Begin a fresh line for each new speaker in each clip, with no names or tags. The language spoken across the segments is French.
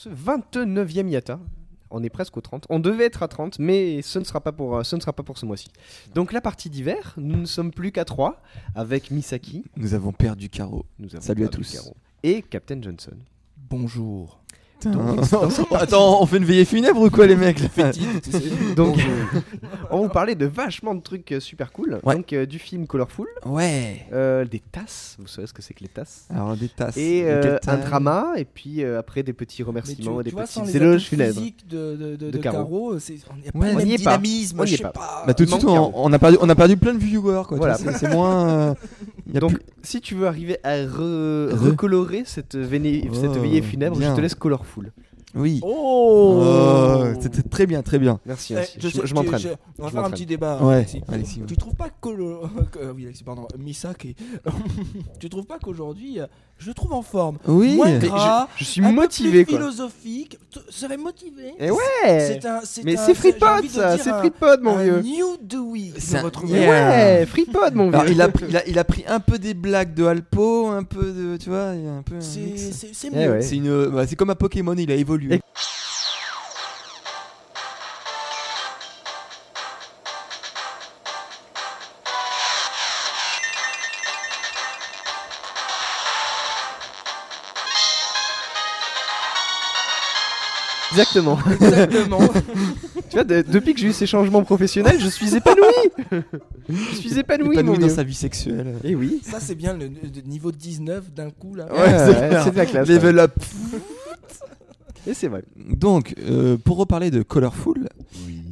Ce 29e Yata. On est presque au 30. On devait être à 30, mais ce ne sera pas pour, euh, ce ne sera pas pour ce mois-ci. Donc la partie d'hiver, nous ne sommes plus qu'à 3 avec Misaki.
Nous avons perdu Caro.
Nous avons
Salut à tous.
Caro, Et Captain Johnson.
Bonjour.
Attends, on fait une veillée funèbre ou quoi les mecs?
Donc, on va vous parler de vachement de trucs euh, super cool.
Ouais.
Donc, euh, du film Colorful,
Ouais.
euh, des tasses, vous savez ce que c'est que les tasses?
Alors des tasses.
Et euh, un drama, et puis euh, après des petits
tu,
remerciements et des
tu vois, les
éloges funèbres.
de, de, de,
De Caro.
On n'y
Ouais,
est pas.
dynamisme,
On y
je
est pas.
pas.
Bah tout de suite on, on a perdu on a perdu plein de viewers quoi. tu
Voilà.
C'est c'est moins. euh, y a
Donc,
plus-
si tu veux arriver à re-
Re-
recolorer cette,
Oh,
veillée funèbre, je te laisse Colorful.
Oui.
Oh,
Oh, C'était très bien très bien.
Merci,
Eh,
merci.
je
Je, je m'entraîne.
je- On va faire un petit débat.
Ouais.
Alexis.
Alexis, ouais.
Tu trouves pas que le- que- oui, Alexis, pardon, Misaki, tu trouves pas qu'aujourd'hui, euh, je le trouve en forme,
Oui.
moins gras,
je, je suis
un peu
motivé,
plus
quoi.
philosophique, tu serais motivé.
Et ouais
C'est un, c'est
Mais
un-
c'est FreePod, ça C'est
un-
FreePod, mon
un
vieux
New Dewey.
C'est un- Yeah.
ouais FreePod, mon vieux
il a, pris, il, a, il a pris un peu des blagues de Alpo, un peu de. Tu vois, il y a un peu. un
C'est c'est- c'est
Eh
mieux.
ouais.
C'est une, bah, c'est comme un Pokémon, il a évolué.
Et- Exactement.
Exactement.
tu vois, de- depuis que j'ai eu ces changements professionnels, je suis épanoui Je suis épanoui, mon
Épanoui dans
vieux.
sa vie sexuelle.
Et oui.
Ça, c'est bien le, le niveau 19 d'un coup là.
Ouais, ouais,
clair.
c'est de la classe.
Level up.
Et c'est vrai.
Donc, euh, pour reparler de Colorful,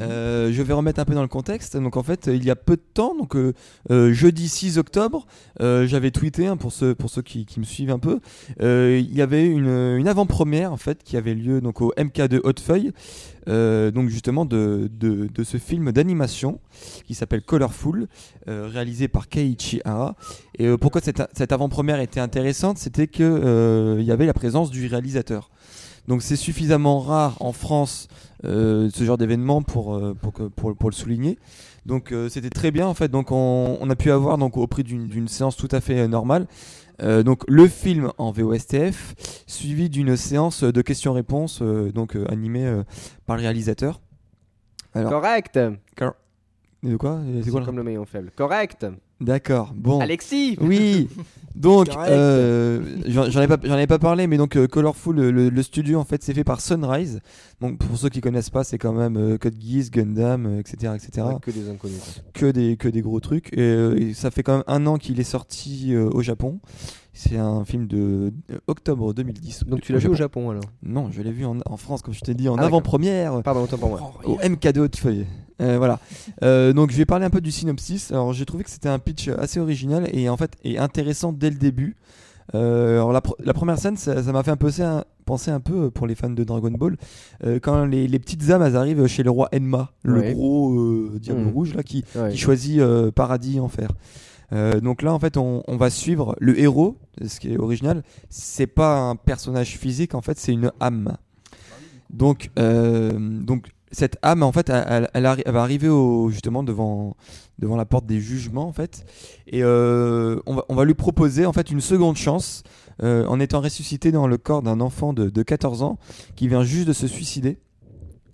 euh, je vais remettre un peu dans le contexte. Donc, en fait, il y a peu de temps, donc euh, euh, jeudi 6 octobre, j'avais tweeté hein, pour ceux pour ceux qui, me suivent un peu. il y avait une, une avant-première en fait qui avait lieu donc au MK2 Hautefeuille, euh, donc justement de, de, de ce film d'animation qui s'appelle Colorful, réalisé par Keiichi Hara. Et pourquoi cette, cette avant-première était intéressante, c'était que il y avait la présence du réalisateur. Donc c'est suffisamment rare en France euh, ce genre d'événement pour, euh, pour, pour, pour le souligner. Donc euh, c'était très bien en fait. Donc on, on a pu avoir donc au prix d'une séance tout à fait normale. euh, donc le film en VOSTF suivi d'une séance de questions-réponses donc animée par le réalisateur. Alors
Correct.
de quoi? C'est
comme le maillon faible. Correct.
D'accord. Bon.
Alexis.
Oui. Donc, euh, j'en ai pas, j'en avais pas parlé, mais donc euh, Colorful, le, le- le studio en fait, c'est fait par Sunrise. Donc pour ceux qui connaissent pas, c'est quand même euh, Code Geass, Gundam, euh, etc., etc.
Ouais, que des inconnus.
Que des que des gros trucs. Et, euh, et ça fait quand même un an qu'il est sorti euh, au Japon. C'est un film de euh, octobre 2010.
Donc tu l'as vu au Japon alors
Non, je l'ai vu en, en France, comme je t'ai dit, en
Ah,
avant-première
Pardon, autant pour moi.
Oh,
au MK2 Hautefeuille. Euh, voilà. Euh, donc je vais parler un peu du synopsis. Alors j'ai trouvé que c'était un pitch assez original et en fait et intéressant dès le début. Euh, alors la, pr- la première scène, ça m'a fait un peu penser un peu pour les fans de Dragon Ball euh, quand les, les petites âmes elles arrivent chez le roi Enma, le
Ouais.
gros euh, diable
Mhm.
rouge là qui,
Ouais.
qui choisit paradis enfer. Euh, donc là en fait on, va suivre le héros, ce qui est original. C'est pas un personnage physique en fait, c'est une âme. Donc, euh, donc cette âme, en fait, elle, va arriver au, justement devant, devant la porte des jugements, en fait, et euh, on, va, lui proposer en fait une seconde chance en étant ressuscité dans le corps d'un enfant de, de 14 ans qui vient juste de se suicider.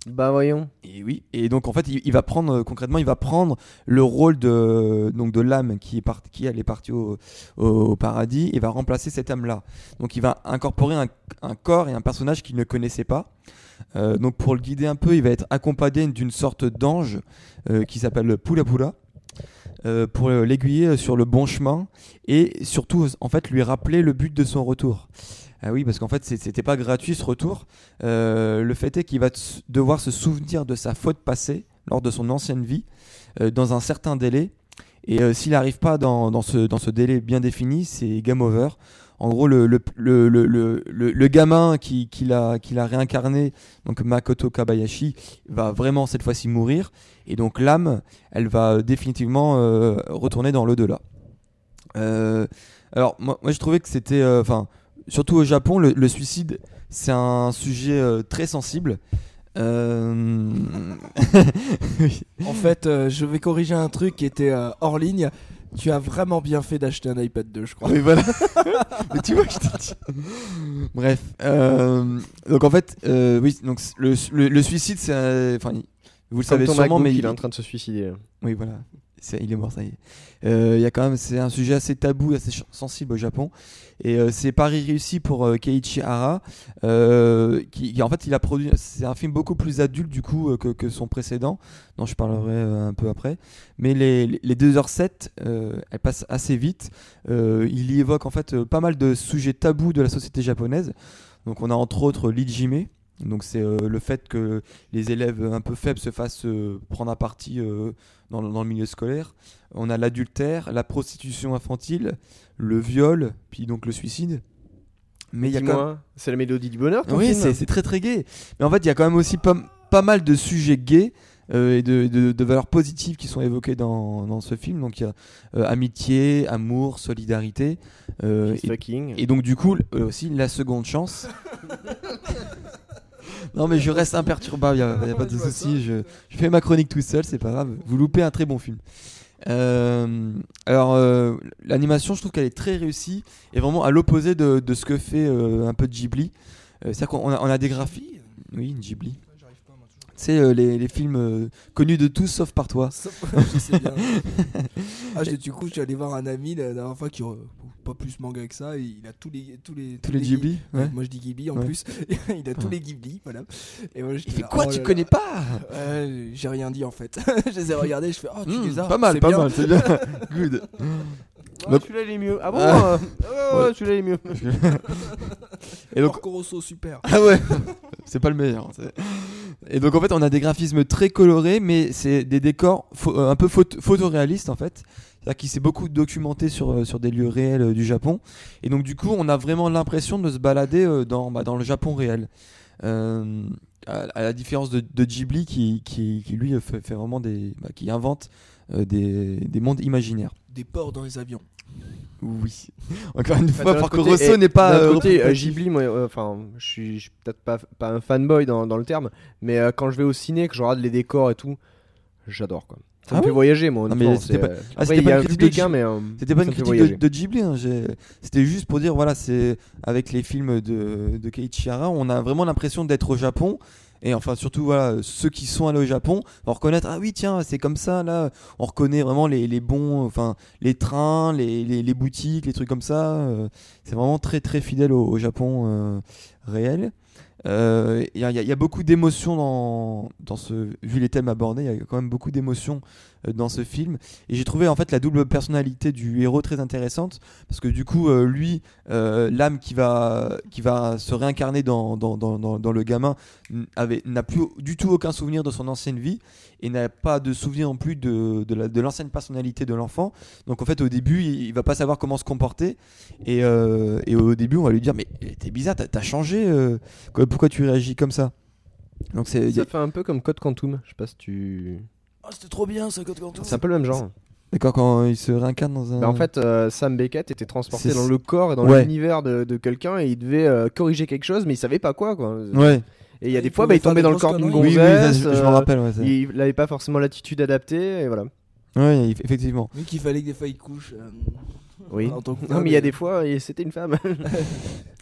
Bah voyons.
Et oui, et donc en fait, il, va prendre euh, concrètement, il va prendre le rôle de donc de l'âme qui est parti, qui est partie au, au- paradis, et va remplacer cette âme-là. Donc il va incorporer un, corps et un personnage qu'il ne connaissait pas. Euh, donc pour le guider un peu, il va être accompagné d'une sorte d'ange euh, qui s'appelle Pula Pula. pour l'aiguiller sur le bon chemin et surtout en fait lui rappeler le but de son retour. Ah oui, parce qu'en fait, c'était pas gratuit ce retour. Euh, le fait est qu'il va devoir se souvenir de sa faute passée lors de son ancienne vie euh, dans un certain délai. Et euh, s'il n'arrive pas dans, dans ce, dans ce délai bien défini, c'est game over. En gros, le, le, le, le, gamin qui, qui l'a réincarné, donc Makoto Kabayashi, va vraiment cette fois-ci mourir. Et donc l'âme, elle va définitivement retourner dans l'au-delà. Alors, moi, moi, je trouvais que c'était. Enfin, surtout au Japon, le, le suicide, c'est un sujet euh, très sensible. Euh,
En fait, euh, je vais corriger un truc qui était euh, hors ligne. Tu as vraiment bien fait d'acheter un iPad 2, je crois.
Oui, voilà. Mais tu vois, je t'ai dit. Bref. euh, donc en fait, euh, oui, donc le, le, le suicide, c'est. un- Enfin, vous le
Comme
savez
ton
sûrement,
MacBook,
mais
il est en train de se suicider.
Oui, voilà. Il est mort, ça y est. Euh, y a quand même, c'est un sujet assez tabou, assez sensible au Japon. Et euh, c'est pari réussi pour euh, Keiichi Hara, qui, en fait, il a produit. C'est un film beaucoup plus adulte du coup que, que son précédent, dont je parlerai un peu après. Mais les, les- les 2h07, euh, elles passent assez vite. Il y évoque en fait pas mal de sujets tabous de la société japonaise. Donc, on a entre autres l'ijime. Donc, c'est euh, le fait que les élèves un peu faibles se fassent euh, prendre à partie euh, dans, le- dans le milieu scolaire. On a l'adultère, la prostitution infantile, le viol, puis donc le suicide. Mais il y a quand même...
Dis-moi, c'est la mélodie du bonheur, ton
Oui,
film
c'est c'est très très gay. Mais en fait, il y a quand même aussi pas, pas mal de sujets gays euh, et de, de- de valeurs positives qui sont évoquées dans, dans ce film. Donc il y a euh, amitié, amour, solidarité. euh, et,
fucking.
et donc du coup, euh, aussi la seconde chance. non mais je reste imperturbable, il n'y a, pas de souci. Je, je fais ma chronique tout seul, c'est pas grave. Vous loupez un très bon film. Euh, alors euh, l'animation, je trouve qu'elle est très réussie et vraiment à l'opposé de, de ce que fait euh, un peu Ghibli. C'est-à-dire qu'on a, on a des graphiques. Oui, Ghibli. C'est euh, les, les films euh, connus de tous sauf par toi.
je sais bien. Ah, je- du coup, je suis allé voir un ami la dernière fois qui euh, pas plus manga que ça. il a tous les tous les
Tous les Ghibli ouais.
Moi, je dis Ghibli en
Ouais.
plus. il a tous les Ghibli, voilà. Et moi, j'étais
Il fait
là,
quoi
oh
Tu
là
connais
là.
pas
J'ai rien dit en fait. je les ai regardés. Je fais oh tu
Hmm,
les as.
Pas mal, pas
bien.
mal, c'est bien. Good.
Ah,
Donc-
celui-là il est mieux. Ah bon
Ah.
euh, ouais, ouais, celui-là il est mieux.
Et donc,
super.
Ah ouais, c'est pas le meilleur. c'est- Et donc en fait, on a des graphismes très colorés, mais c'est des décors euh, un peu photo- photoréalistes en fait. C'est-à-dire qu'il s'est beaucoup documenté sur, euh, sur des lieux réels euh, du Japon. Et donc du coup, on a vraiment l'impression de se balader dans, bah, dans le Japon réel. Euh, à, à la différence de, de Ghibli qui, qui, qui, lui fait, fait vraiment des... bah, qui invente des, des mondes imaginaires.
Des porcs dans les avions.
Oui. Encore une fois,
côté-
Rosso
et
n'est pas... euh,
côté, euh. Ghibli, moi, euh, enfin, je suis, je suis peut-être pas, pas un fanboy dans, dans le terme, mais euh, quand je vais au ciné, que je regarde les décors et tout, j'adore quoi. Ça
Ah
me voyager, moi.
Ah, mais c'était pas-
euh,
ah,
Après,
pas une
un
critique
public,
de
hein, mais. euh,
C'était pas
ça
une
me fait
critique de,
voyager.
de Ghibli, hein, c'était juste pour dire, voilà, c'est avec les films de, de Keiichi Hara, on a vraiment l'impression d'être au Japon. Et enfin, surtout, voilà, ceux qui sont allés au Japon vont reconnaître, ah oui, tiens, c'est comme ça, là, on reconnaît vraiment les, les bons, enfin, les trains, les, les, les boutiques, les trucs comme ça. euh, c'est vraiment très, très fidèle au, Japon euh, réel. Euh, Il il y a- beaucoup d'émotions dans, dans ce. Vu les thèmes abordés, il y a quand même beaucoup d'émotions euh, dans ce film. Et j'ai trouvé en fait la double personnalité du héros très intéressante. Parce que du coup, euh, lui, euh, l'âme qui va, qui va se réincarner dans, dans, dans, le gamin n'a plus du tout aucun souvenir de son ancienne vie. Et n'a pas de souvenir non plus de, de, la- de l'ancienne personnalité de l'enfant. Donc en fait, au début, il, il va pas savoir comment se comporter. Et, euh, et au début, on va lui dire Mais t'es bizarre, t'as changé. Quoi- pourquoi tu réagis comme ça donc c'est,
Ça fait un peu comme Code Quantum. Je sais pas si tu.
Oh, c'était trop bien ce code Quantum.
C'est un peu le même genre.
D'accord, quand il se réincarne dans un.
Bah, en fait, euh, Sam Beckett était transporté dans le corps et dans
Ouais.
l'univers de, de quelqu'un et il devait euh, corriger quelque chose, mais il savait pas quoi. quoi.
Ouais,
Et il y a
Il
des fois, bah, il tombait dans le corps d'une
grosses
oui, oui,
gonzesse.
je, je m'en
euh,
rappelle. Ouais,
il n'avait pas forcément l'attitude adaptée et voilà.
ouais, eff- effectivement.
Oui, qu'il fallait que des fois il couche. euh,
Oui.
en tant que
Non, mais il y a des fois, et c'était une femme.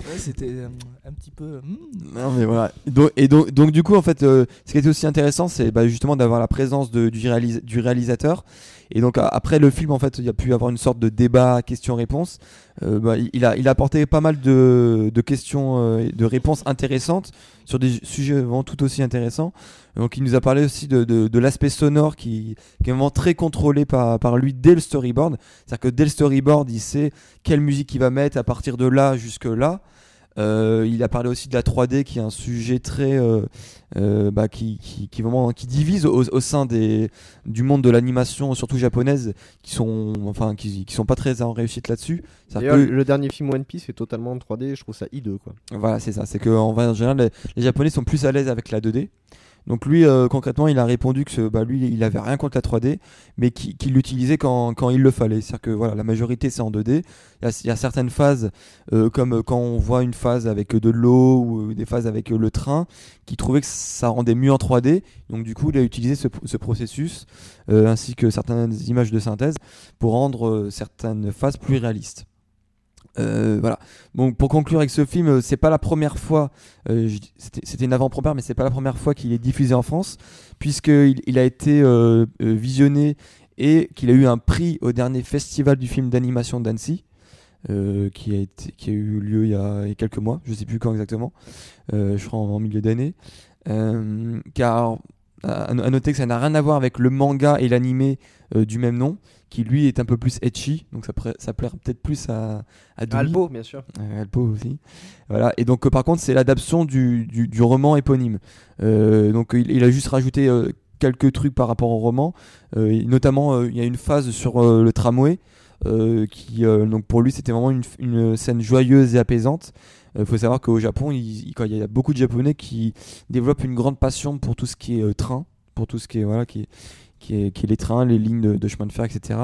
Ouais, c'était euh, un petit peu. hmm.
Non, mais voilà. Et donc, et donc, donc, du coup, en fait, euh, ce qui était aussi intéressant, c'est bah, justement d'avoir la présence de, du, réalis- du réalisateur. Et donc, après le film, en fait, il y a pu avoir une sorte de débat question-réponse. Euh, bah, il, a, apporté pas mal de, questions euh, de réponses intéressantes sur des sujets vraiment tout aussi intéressants. Donc, il nous a parlé aussi de, l'aspect sonore qui, qui est vraiment très contrôlé par, par lui dès le storyboard. C'est-à-dire que dès le storyboard, il sait quelle musique il va mettre à partir de là jusque là. Euh, il a parlé aussi de la 3D, qui est un sujet très, euh, euh, bah, qui, qui, qui, vraiment, qui divise au, au sein des, du monde de l'animation, surtout japonaise, qui sont, enfin, qui, qui sont pas très en réussite là-dessus. Que-
le dernier film One Piece est totalement en 3D, je trouve ça hideux quoi.
Voilà, c'est ça. C'est que en général, les, les Japonais sont plus à l'aise avec la 2D. Donc lui, euh, concrètement, il a répondu que bah, lui, il avait rien contre la 3D, mais qui- qu'il l'utilisait quand, il le fallait. C'est-à-dire que voilà, la majorité c'est en 2D. Il y a, certaines phases, euh, comme quand on voit une phase avec de l'eau ou des phases avec euh, le train, qui trouvait que ça rendait mieux en 3D. Donc du coup, il a utilisé ce, ce processus euh, ainsi que certaines images de synthèse pour rendre euh, certaines phases plus réalistes. Euh, voilà. Donc pour conclure avec ce film, euh, c'est pas la première fois, euh, c'était une avant-première, mais c'est pas la première fois qu'il est diffusé en France, puisqu'il il a été visionné et qu'il a eu un prix au dernier festival du film d'animation d'Annecy, qui, a eu lieu il y a, quelques mois, je sais plus quand exactement, je crois en, en milieu d'année. Car à, noter que ça n'a rien à voir avec le manga et l'animé du même nom, qui lui est un peu plus etchi, donc ça, ça plaira peut-être plus à, à.
Alpo, bien sûr.
Euh, Alpo aussi. Voilà. Et donc, euh, par contre, c'est l'adaptation du, du, du roman éponyme. Euh, donc, il, il a juste rajouté quelques trucs par rapport au roman. Notamment, il y a une phase sur le tramway. qui donc pour lui c'était vraiment une, une scène joyeuse et apaisante. Il faut savoir qu'au Japon, il, il- quand il y a beaucoup de Japonais qui développent une grande passion pour tout ce qui est train, pour tout ce qui est voilà qui est qui est, les trains, les lignes de, chemin de fer, etc.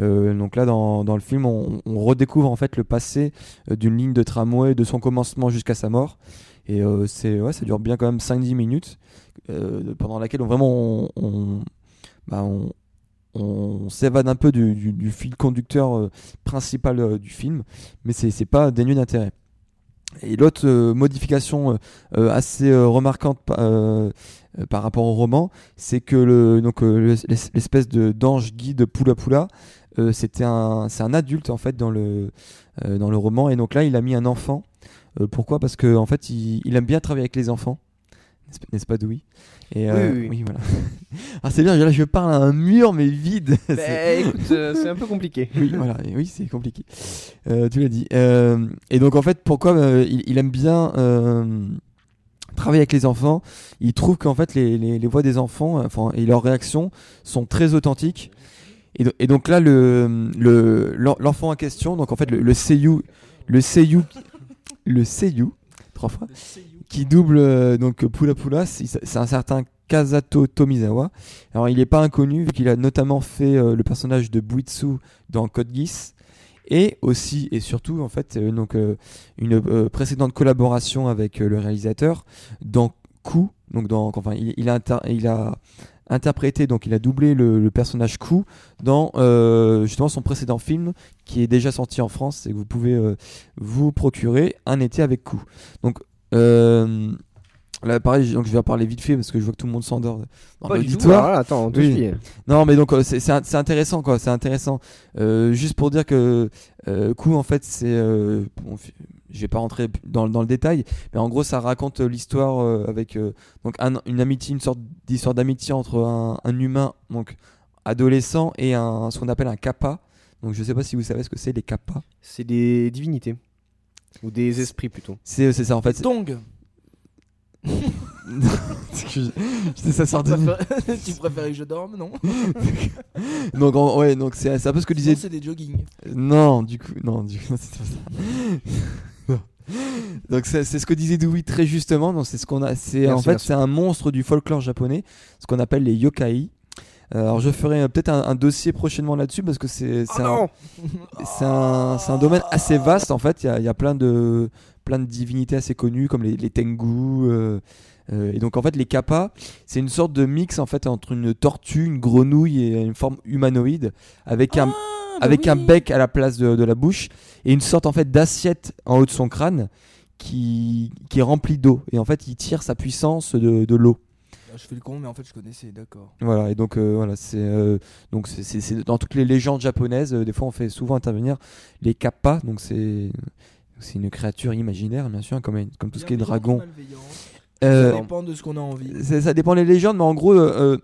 Euh, donc là, dans, dans le film, on, redécouvre en fait le passé euh, d'une ligne de tramway de son commencement jusqu'à sa mort. Et euh, c'est ouais, ça dure bien quand même 5-10 minutes, pendant laquelle on, vraiment on, bah, on, s'évade un peu du, fil conducteur principal du film, mais c'est pas dénué d'intérêt. Et l'autre modification assez remarquante euh, par rapport au roman, c'est que le, donc, euh, le- l'es- l'espèce de d'ange guide Poula Poula, euh, c'était un, c'est un adulte en fait dans le, euh, dans le roman, et donc là il a mis un enfant. Euh, pourquoi? Parce que en fait il, il aime bien travailler avec les enfants, n'est-ce pas- et, euh,
Oui, oui, oui.
voilà. ah, c'est bien, là je parle à un mur mais vide. C'est-
Bah, écoute, euh, c'est un peu compliqué.
oui, voilà, et oui, c'est compliqué. Euh, tu l'as dit. Euh, et donc en fait, pourquoi euh, il, il aime bien travailler avec les enfants Il trouve qu'en fait les, les, voix des enfants, euh, enfin, et leurs réactions sont très authentiques. Et, do- et donc là, le le- l'enfant en question, donc en fait le, le seiyuu, le seiyuu, le seiyuu, trois fois, qui double euh, donc Pula Pula, c'est un certain Kazato Tomizawa. Alors il n'est pas inconnu vu qu'il a notamment fait euh, le personnage de Buitsu dans Code Geass et aussi et surtout en fait euh, donc euh, une euh, précédente collaboration avec le réalisateur dans Ku donc dans enfin il, a il a interprété donc il a doublé le, personnage Ku dans justement son précédent film qui est déjà sorti en France et que vous pouvez vous procurer un été avec Ku. Donc là pareil donc je vais en parler vite fait parce que je vois que tout le monde s'endort dans
Pas du tout.
l'auditoire.
Alors là, attends, on te
Oui.
suit.
Non, mais donc euh, c'est c'est un- c'est intéressant quoi, c'est intéressant. Euh, juste pour dire que euh, coup en fait c'est, euh, bon, je vais pas rentrer dans, dans le détail, mais en gros ça raconte euh, l'histoire euh, avec euh, donc un- une amitié, une sorte d'histoire d'amitié entre un, un humain donc adolescent et un ce qu'on appelle un kappa. Donc je sais pas si vous savez ce que c'est les kappas.
C'est des divinités. Ou des esprits plutôt.
C'est c'est ça en fait. c'est-
Tong.
Excuse- je- ça sort
tu,
de
préfères... tu préférais que je dorme, non
donc en- ouais donc c'est c'est un peu ce que disait
Sinon, c'est des jogging.
Non, du coup, non, du coup, c'est pas ça. Donc c'est c'est ce que disait Dewey très justement. Donc c'est ce qu'on a. C'est
Merci,
en fait
merci.
c'est un monstre du folklore japonais, ce qu'on appelle les yokai. Euh, Alors je ferai euh, peut-être un, un dossier prochainement là-dessus parce que c'est
Oh
c'est un,
non
c'est un, c'est un domaine assez vaste en fait. Il y a, il y a plein de plein de divinités assez connues comme les, les tengu. euh, euh, et donc en fait les kappas, c'est une sorte de mix en fait entre une tortue, une grenouille et une forme humanoïde avec un
Ah, bah
avec un bec à la place de, de la bouche et une sorte en fait d'assiette en haut de son crâne qui, qui est remplie d'eau et en fait il tire sa puissance de, de l'eau
Ah, Je fais le con, mais en fait, je connaissais, d'accord.
voilà et donc euh, voilà c'est euh, donc c'est- dans toutes les légendes japonaises euh, des fois on fait souvent intervenir les kappas donc c'est c'est une créature imaginaire bien sûr comme comme tout ce qui est dragon Euh,
Ça dépend de ce qu'on a envie.
ça, ça dépend des légendes mais en gros euh, euh,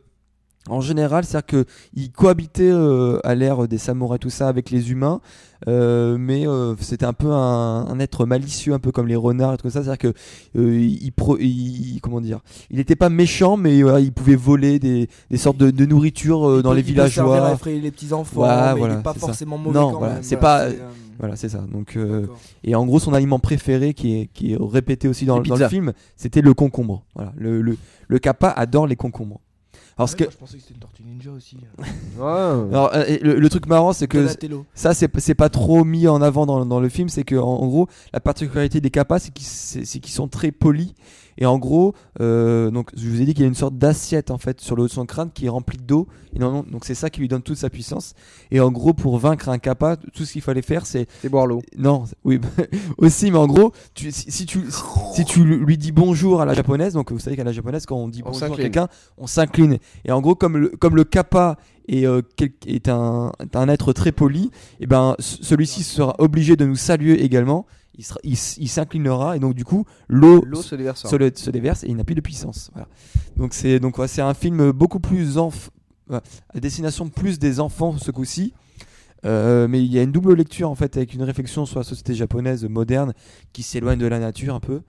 en général, c'est-à-dire qu'ils cohabitaient euh, à l'ère des samouraïs, tout ça, avec les humains, euh, mais euh, c'était un peu un, être malicieux, un peu comme les renards et tout ça. C'est-à-dire que il, comment dire, il n'était pas méchant, mais il pouvait voler des, sortes de, nourriture dans les villageois.
Il les petits enfants, mais il n'est pas forcément mauvais. Non,
c'est pas. Voilà, c'est ça. Donc, et en gros, son aliment préféré, qui est, qui est répété aussi dans, dans le film, c'était le concombre. Voilà, le, le, le kappa adore les concombres.
Alors, que... je pensais que c'était une tortue ninja aussi.
Alors, euh, le, truc marrant, c'est que ça, c'est pas trop mis en avant dans, dans le film. C'est que, en, gros, la particularité des kappas, c'est qu'ils sont très polis et en gros, euh, donc je vous ai dit qu'il y a une sorte d'assiette en fait sur le haut de son crâne qui est remplie d'eau. Et donc c'est ça qui lui donne toute sa puissance. Et en gros, pour vaincre un kappa, tout ce qu'il fallait faire, c'est.
C'est boire l'eau.
Non, oui, aussi, mais en gros, tu, si, tu si, tu lui dis bonjour à la japonaise, donc vous savez qu'à la japonaise, quand on dit bonjour à quelqu'un, on s'incline. Et en gros, comme le, comme le kappa est, euh, est un, un, être très poli, et ben celui-ci sera obligé de nous saluer également il, s'inclinera et donc du coup l'eau
se, déverse,
se, déverse et il n'a plus de puissance. Donc c'est donc c'est un film beaucoup plus à destination plus des enfants ce coup-ci. Euh, mais il y a une double lecture en fait avec une réflexion sur la société japonaise moderne qui s'éloigne de la nature un peu.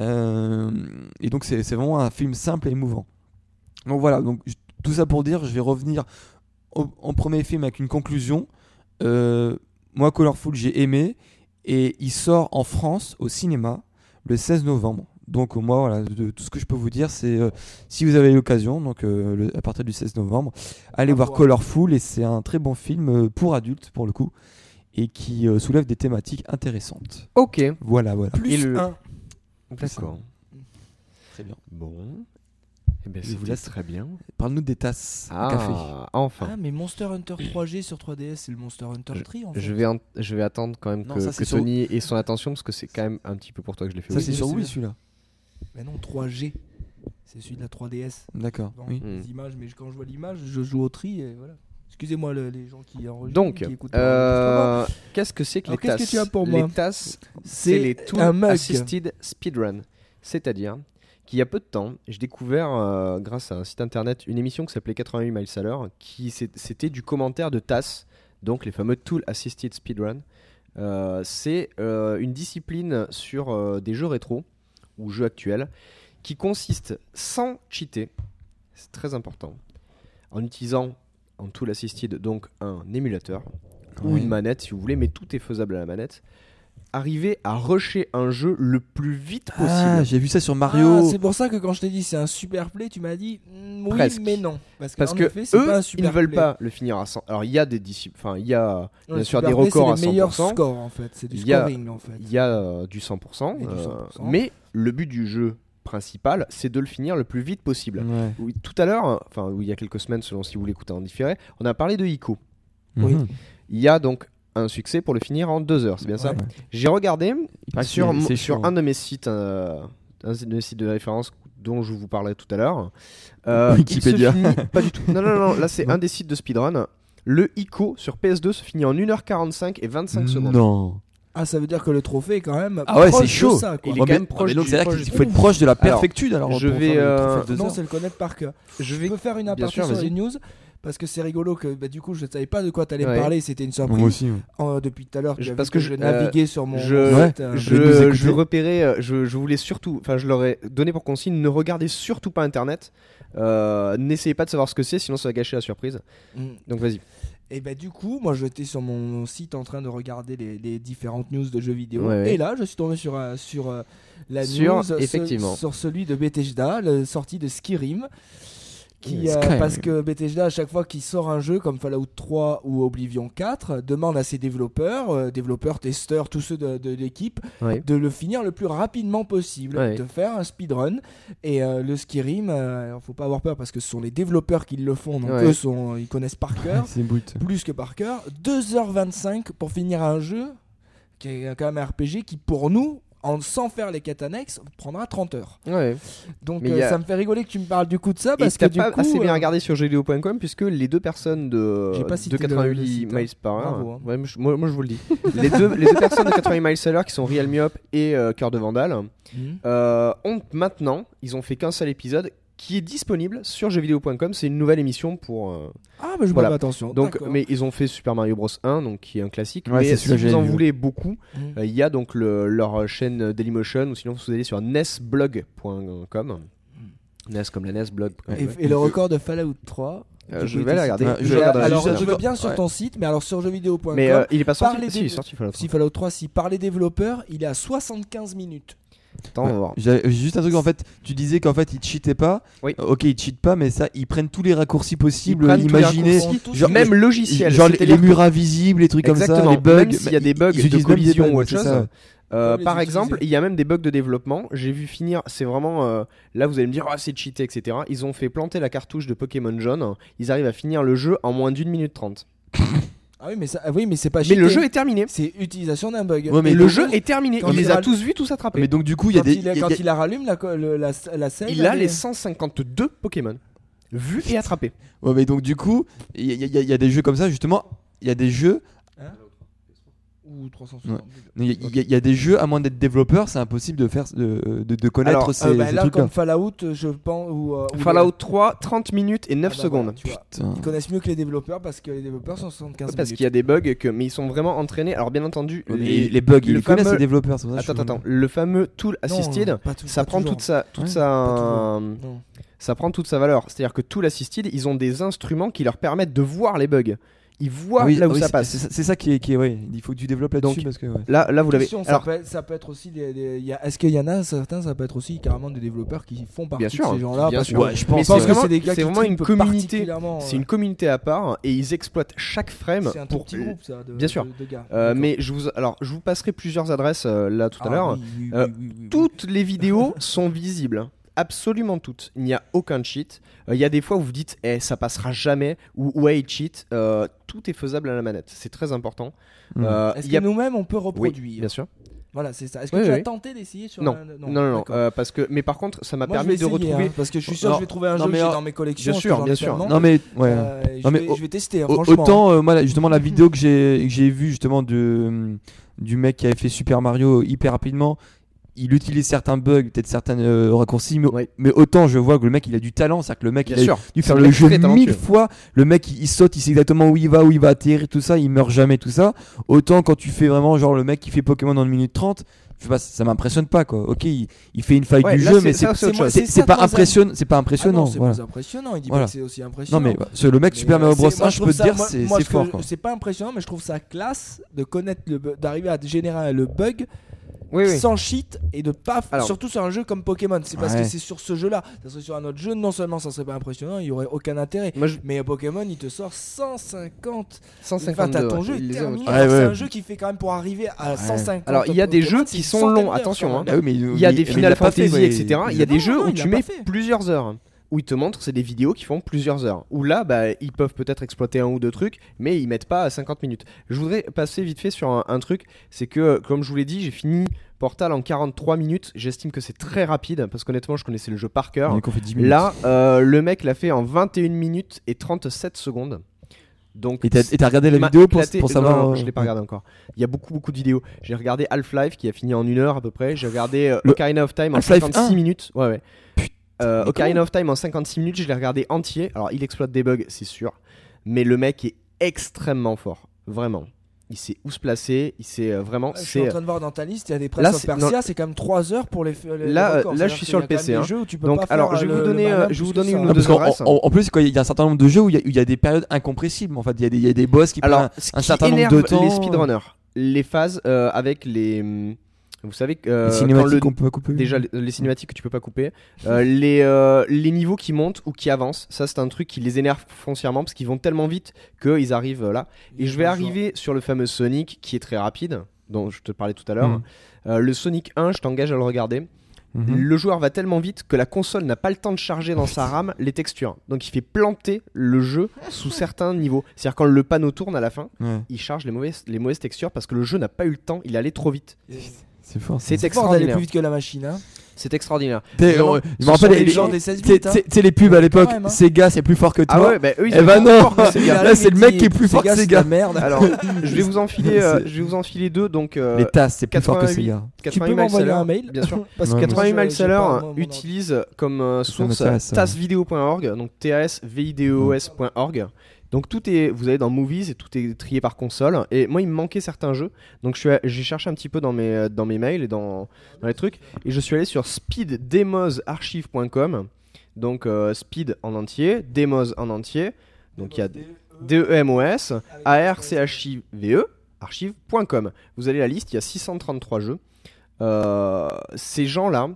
Euh, et donc c'est vraiment un film simple et émouvant. Donc voilà, donc tout ça pour dire, je vais revenir en premier film avec une conclusion. Euh, moi, Colorful, j'ai aimé et il sort en France au cinéma le 16 novembre. Donc moi, voilà, de, tout ce que je peux vous dire, c'est euh, si vous avez l'occasion, donc euh, à partir du 16 novembre, allez voir Colorful et c'est un très bon film euh, pour adultes pour le coup et qui soulève des thématiques intéressantes.
Ok.
Voilà, voilà.
Plus un.
D'accord.
Très bien.
Bon. Eh ben, je vous laisse très bien.
Parle-nous des tasses
ah,
café.
Enfin.
Ah, mais Monster Hunter 3G sur 3DS, c'est le Monster Hunter 3 en fait.
Je vais, je vais attendre quand même que, que Sony ait son attention parce que c'est quand même un petit peu pour toi que je l'ai fait.
Ça, c'est sur Wii celui-là.
Mais non, 3G. C'est celui de la 3DS.
D'accord.
Oui. Les hmm. images, mais quand je vois l'image, je joue au tri et voilà. Excusez-moi les gens qui enregistrent.
Donc, euh, qu'est-ce que c'est que les tasses
Qu'est-ce que tu as pour moi
Les tasses, c'est les Tool Assisted Speedrun. C'est-à-dire qu'il y a peu de temps, j'ai découvert, euh, grâce à un site internet, une émission qui s'appelait 88 miles à l'heure, qui c'était du commentaire de TAS, donc les fameux Tool Assisted Speedrun. Euh, c'est euh, une discipline sur des jeux rétro ou jeux actuels qui consiste sans cheater, c'est très important, en utilisant en Tool Assisted donc un émulateur ou une manette si vous voulez, mais tout est faisable à la manette arriver à rusher un jeu le plus vite possible. Ah,
j'ai vu ça sur Mario.
Ah, c'est pour ça que quand je t'ai dit c'est un super play, tu m'as dit mm, oui, mais non.
Parce que, eux, pas ils ne veulent pas le finir à 100. Alors il y a des enfin il y a bien sûr des records à 100%.
meilleurs scores en fait, c'est du scoring en fait.
Il y a euh, du 100%, euh, mais le but du jeu principal, c'est de le finir le plus vite possible. Oui, tout à l'heure, enfin il y a quelques semaines selon si vous l'écoutez en différé, on a parlé de Ico.
Oui.
Il y a donc un succès pour le finir en deux heures, c'est bien ça J'ai regardé sur, sur un de mes sites, euh, un de mes sites de référence dont je vous parlais tout à l'heure.
Euh, Wikipédia.
pas du tout. Non, non, non, là c'est un des sites de speedrun. Le ICO sur PS2 se finit en 1h45 et 25 secondes.
Non.
Ah, ça veut dire que le trophée est quand même.
Ah ouais, c'est chaud.
Ça, Il est quand même proche.
donc c'est qu'il faut être proche de la perfectude alors.
je vais. Euh...
Non, c'est le connaître par cœur. Je vais. peux faire une aparté sur les news parce que c'est rigolo que bah, du coup je ne savais pas de quoi tu allais me parler, c'était une surprise.
Moi aussi.
depuis tout à l'heure, parce que, je naviguais sur mon
je, site, euh, je, je, repérais, euh, je, voulais surtout, enfin je leur ai donné pour consigne, ne regardez surtout pas Internet, euh, n'essayez pas de savoir ce que c'est, sinon ça va gâcher la surprise. Mm. Donc vas-y.
Et bah du coup, moi j'étais sur mon site en train de regarder les, différentes news de jeux vidéo. Et là, je suis tombé sur, sur la news
effectivement.
sur celui de Bethesda, la sortie de Skyrim. Qui, euh, parce que Bethesda, à chaque fois qu'il sort un jeu comme Fallout 3 ou Oblivion 4, demande à ses développeurs, euh, développeurs, testeurs, tous ceux de, l'équipe, de le finir le plus rapidement possible, de faire un speedrun. Et euh, le Skyrim, il faut pas avoir peur parce que ce sont les développeurs qui le font, donc eux sont, ils connaissent par cœur, plus que par cœur. 2h25 pour finir un jeu qui est quand même un RPG qui pour nous en, sans faire les quêtes annexes, prendra 30 heures.
Ouais.
Donc euh, ça me fait rigoler que tu me parles du coup de ça parce que du
pas
coup,
assez bien euh, regardé sur jeuxvideo.com puisque les deux personnes de, de 88 hein. miles par heure, hein. moi, moi, je vous le dis, les, deux, les deux personnes de 88 miles à l'heure qui sont Real Myop et euh, Cœur de Vandal, mhm. ont maintenant, ils ont fait qu'un seul épisode qui est disponible sur jeuxvideo.com. C'est une nouvelle émission pour. euh,
Ah, bah je
Voilà.
attention.
donc, mais ils ont fait Super Mario Bros 1, donc qui est un classique.
Ouais,
mais si vous en
vu.
voulez beaucoup,
Mm.
euh, il y a donc le- leur chaîne Dailymotion ou sinon vous allez sur nesblog.com. NES comme la NES blog.
Et, et le record de Fallout 3.
Euh, je vais la regarder.
Je
Je
vais
regarder
alors, je veux bien sur
Ouais.
ton site, mais alors sur jeuxvideo.com.
Mais euh, il est pas sorti. Si, il est sorti Fallout
si Fallout 3, si par les développeurs, il est à 75 minutes.
Attends, on va voir.
J'ai j'ai juste un truc en fait, tu disais qu'en fait ils cheataient pas.
Oui.
Euh, Ok, ils cheatent pas, mais ça, ils prennent tous les raccourcis possibles.
prennent tous les
Imaginez,
raccourcis,
Tous
genre-
les-
Même logiciel.
genre les,
c'est-à-dire
les
que-
murs invisibles, les trucs comme ça,
Exactement.
les bugs.
Même s'il y a des bugs
ils
de
utilisent même des
collision
bugs,
ou autre
c'est
chose.
ça.
Euh,
Faut les
par
utiliser.
exemple, il y a même des bugs de développement. J'ai vu finir, c'est vraiment. euh, là, vous allez me dire, ah, c'est cheaté, etc. Ils ont fait planter la cartouche de Pokémon jaune. Ils arrivent à finir le jeu en moins d'une minute trente.
Ah oui, mais, ça, ah oui, mais c'est pas
Mais le jeu est terminé.
C'est utilisation d'un bug.
Ouais, mais
Et le jeu est terminé.
quand
Il les a tous vus, tous attrapés.
Mais donc du coup, il y a
quand
des.
il,
il y a-
quand
il
la rallume, la, co- le- la, la scène.
Il a
elle
les
est-
152 Pokémon vus et attrapés.
Ouais, mais donc du coup, il y, a- il y a- il y a des jeux comme ça justement. Il y a des jeux,
Ou 360.
il y, a- y y des jeux à moins d'être développeur, c'est impossible de faire de, de, de connaître
Alors,
ces,
Euh, bah,
ces
là,
trucs-là.
comme Fallout, je pense. Ou, euh, ou
Fallout 3, 30 minutes et 9
Ah bah
secondes.
voilà, tu vois.
Putain.
Ils connaissent mieux que les développeurs parce que les développeurs sont 75
Parce
minutes.
qu'il y a des bugs, que, mais ils sont vraiment entraînés. Alors, bien entendu,
Ouais,
les,
les, les bugs, ils
le
les connaissent
fameux-
les développeurs. ça
Attends, attends, le fameux tool
Non,
assisted,
tout-
ça prend
toujours.
toute sa, toute
Ouais,
sa,
Non.
ça prend toute sa valeur. C'est-à-dire que tout l'assisted, ils ont des instruments qui leur permettent de voir les bugs. Ils voient
Ah oui,
là où
oui,
ça passe.
C'est ça qui est, qui est, ouais. Il faut que tu développes là-dessus parce que. ouais.
Là, là, vous l'avez.
Ça,
Alors,
peut être, ça peut être aussi il est-ce qu'il y en a certains ça peut être aussi carrément des développeurs qui font partie
Bien sûr,
de ces gens-là
bien
parce
sûr.
que
Ouais, je pense.
parce que c'est des gars
c'est
qui
vraiment une communauté. c'est
euh,
une communauté à part et ils exploitent chaque frame
c'est un tout
pour.
petit groupe ça de,
Bien sûr.
de- de gars.
Euh, mais je vous, alors, je vous passerai plusieurs adresses euh, là tout à
Ah
l'heure.
oui, oui,
Euh,
oui, oui, oui, oui.
Toutes les vidéos sont visibles. Absolument toutes. Il n'y a aucun cheat. Euh, Il y a des fois où vous dites, eh, ça passera jamais, ou ouais, il cheat. Euh, tout est faisable à la manette. C'est très important.
Mm.
Euh,
Est-ce
il y a-
que nous-mêmes on peut
Oui,
reproduire
bien sûr.
Voilà, c'est ça. Est-ce que
Oui,
tu
oui.
as tenté d'essayer sur
Non.
un...
Non, non, non. euh, parce que, mais par contre, ça m'a permis de
essayer,
retrouver.
hein, parce que je suis sûr
Non,
que je vais trouver un
non,
jeu
mais
que j'ai
alors-
dans mes collections.
Bien sûr,
que
bien sûr.
Non mais ouais.
Euh, je,
Non, mais
vais, je vais tester, hein, franchement.
Autant euh, moi justement la vidéo que j'ai que j'ai vue justement de du mec qui avait fait Super Mario hyper rapidement, il utilise certains bugs, peut-être certains euh, raccourcis, mais,
Ouais.
mais autant je vois que le mec il a du talent, c'est-à-dire que le mec
Bien
il a
sûr.
dû faire le jeu mille fois, le mec il, il saute, il sait exactement où il va, où il va atterrir, tout ça, il meurt jamais, tout ça. Autant quand tu fais vraiment genre le mec qui fait Pokémon dans une minute 30, je sais pas, ça m'impressionne pas quoi. Ok, il, il fait une faille
Ouais,
du
là,
jeu, mais c'est pas impressionnant, c'est pas
Ah
impressionnant.
c'est
voilà.
impressionnant. Il dit
Voilà.
pas que c'est aussi impressionnant.
Non mais bah, le mec
Mais,
Super Mario Bros
c'est- moi,
1,
je
peux te dire c'est fort.
C'est pas impressionnant, mais je trouve ça classe de connaître le d'arriver à générer le bug
Oui, oui.
sans cheat et de pas
Alors-
surtout sur un jeu comme Pokémon. C'est parce
Ouais.
que c'est sur ce jeu-là. Ça serait sur un autre jeu, non seulement ça serait pas impressionnant, il y aurait aucun intérêt.
Moi, je...
Mais Pokémon, il te sort 150.
152.
Enfin, t'as ton
ouais,
jeu terminé.
Ouais,
C'est un jeu qui fait quand même pour arriver à 150.
Alors, il y a des
Pokémon,
jeux qui sont longs, attention, hein.
oui, mais
Il y a des Final Fantasy, etc. Il y a des
Non,
jeux
non,
où tu mets plusieurs heures. Où ils te montrent, c'est des vidéos qui font plusieurs heures. Où là, bah, ils peuvent peut-être exploiter un ou deux trucs, mais ils mettent pas à 50 minutes. Je voudrais passer vite fait sur un, un truc. C'est que, comme je vous l'ai dit, j'ai fini Portal en 43 minutes. J'estime que c'est très rapide, parce qu'honnêtement, je connaissais le jeu par cœur.
On est qu'on fait 10 minutes.
Là, euh, le mec l'a fait en 21 minutes et 37 secondes. Donc,
Et t'as regardé la vidéo pour, pour
Non,
savoir.
non,
euh,
je l'ai pas regardé encore. Il y a beaucoup beaucoup de vidéos. J'ai regardé Half-Life qui a fini en une heure à peu près. J'ai regardé euh,
Le-
Ocarina of Time en
Half-Life
56
1.
minutes. Ouais ouais. Euh, Ocarina of Time en 56 minutes, je l'ai regardé entier. Alors il exploite des bugs, c'est sûr, mais le mec est extrêmement fort, vraiment. Il sait où se placer, il sait euh, vraiment.
Je suis en train de voir dans ta liste, il y a des
Là,
Prince of
c'est-
Persia, c'est quand même 3 heures pour les. les
Là,
records.
euh, là,
C'est-à-dire
je suis
qu'il
sur
y
le
a quand même
PC,
des
hein.
jeux où tu peux
Donc,
pas
alors,
faire,
je vais
euh,
vous
le-
donner, euh,
malin
je vais
plus
vous
que
donner
ça.
une ou
Ah,
deux
parce qu'en
adresses.
en, en plus, quoi, il y a un certain nombre de jeux où il y a- il y, a des périodes incompressibles. En fait, il y, a des- il y a des boss qui
Alors,
prennent
ce
un
qui
certain nombre
énerve
de temps.
les speedrunners, les phases euh, avec les. hum, Vous savez que euh,
les
quand
cinématiques
le-
qu'on peut couper.
Déjà, les, les cinématiques que tu peux pas couper. Euh, les, euh, les niveaux qui montent ou qui avancent, ça c'est un truc qui les énerve foncièrement parce qu'ils vont tellement vite qu'ils arrivent euh, là. Et je vais arriver sur le fameux Sonic qui est très rapide, dont je te parlais tout à l'heure.
Mhm.
Euh, le Sonic 1, je t'engage à le regarder.
Mhm.
Le joueur va tellement vite que la console n'a pas le temps de charger dans sa RAM les textures. Donc il fait planter le jeu sous certains niveaux. C'est-à-dire quand le panneau tourne à la fin,
Ouais,
il charge les mauvaises, les mauvaises textures parce que le jeu n'a pas eu le temps, il est allé trop vite.
C'est fort.
C'est
d'aller
extraordinaire.
plus vite que la machine. Hein.
C'est extraordinaire.
T'es- euh, je me rappelle
les
les,
gens des 16
t'sais-
bits, hein.
t'sais- t'sais, les pubs à l'époque,
même, hein.
Sega c'est plus fort que toi.
Ah ouais, bah eux ils
Eh
sont
ben
plus
non.
forts que Sega.
Là, c'est le mec qui est plus fort que
c'est de
Sega.
la merde.
Alors, je vais vous enfiler, euh, je vais vous enfiler deux. Donc, euh,
les tasses c'est plus fort que
88.
Sega.
tu
88
peux
miles
m'envoyer un mail
bien sûr.
Parce
Ouais,
que
80
moi,
miles
j'ai
seller
pas, moi, mon
utilise comme euh,
Ça
source
m'intéresse, ça.
tasvideo.org, donc tasvideos.org. Donc tout est, vous allez dans Movies et tout est trié par console. Et moi, il me manquait certains jeux, donc je j'ai cherché un petit peu dans mes, euh, dans mes mails et dans, dans les trucs, et je suis allé sur speeddemosarchive.com. Donc euh, speed en entier, demos en entier. Donc il y a D-E-M-O-S, A-R-C-H-I-V-E, archive.com. Vous allez à la liste, il y a 633 jeux. Euh, ces gens-là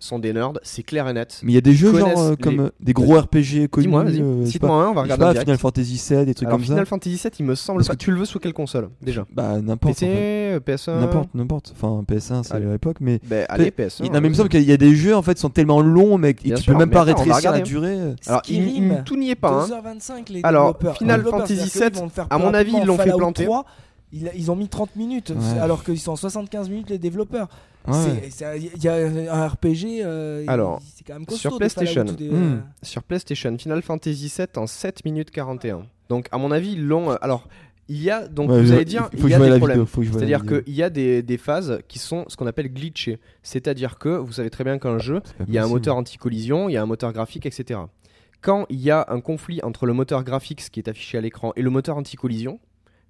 sont des nerds, c'est clair et net.
Mais il y a des jeux genre euh, comme euh, des gros RPG connus.
Dis-moi,
euh,
cite-moi
pas,
un, on va
je sais
regarder
pas,
direct.
Final Fantasy VII, des trucs
Alors
comme
Final
ça.
Fantasy VII, il me semble
Parce
pas.
que-
Tu le veux sous quelle console déjà?
Bah n'importe. en
PC,
fait.
PS1
N'importe, n'importe. Enfin PS1 c'est
Allez.
à l'époque, mais
Ben, allez, PS1.
Il- non, mais il me semble qu'il y a des jeux en fait qui sont tellement longs, mec, et tu
sûr,
peux même pas rétrécir la
regarder.
durée.
Alors, il, il-
Skyrim.
tout n'y est pas. hein.
2h25 les
Alors. Final Fantasy
c'est-à-dire qu'ils
VII,
vont le faire
à mon avis, ils l'ont fait planter.
3, ils, ont mis 30 minutes, alors qu'ils sont 75 minutes les développeurs.
Ouais.
C'est- c'est- Il y a un RPG, euh,
Alors,
c'est quand même costaud.
sur PlayStation.
Des,
Hmm.
euh,
Sur PlayStation, Final Fantasy VII en 7 minutes 41. Donc, à mon avis, ils l'ont. euh, Alors, il y a. Donc,
Ouais,
vous allez dire,
il
y a des
la
problèmes.
vidéo, faut que je voie la
C'est-à-dire
vidéo.
qu'il y a des, des phases qui sont ce qu'on appelle glitchées. C'est-à-dire que vous savez très bien qu'un jeu,
C'est
il y a un moteur anti-collision, il y a un moteur graphique, etc. Quand il y a un conflit entre le moteur graphique, ce qui est affiché à l'écran, et le moteur anti-collision,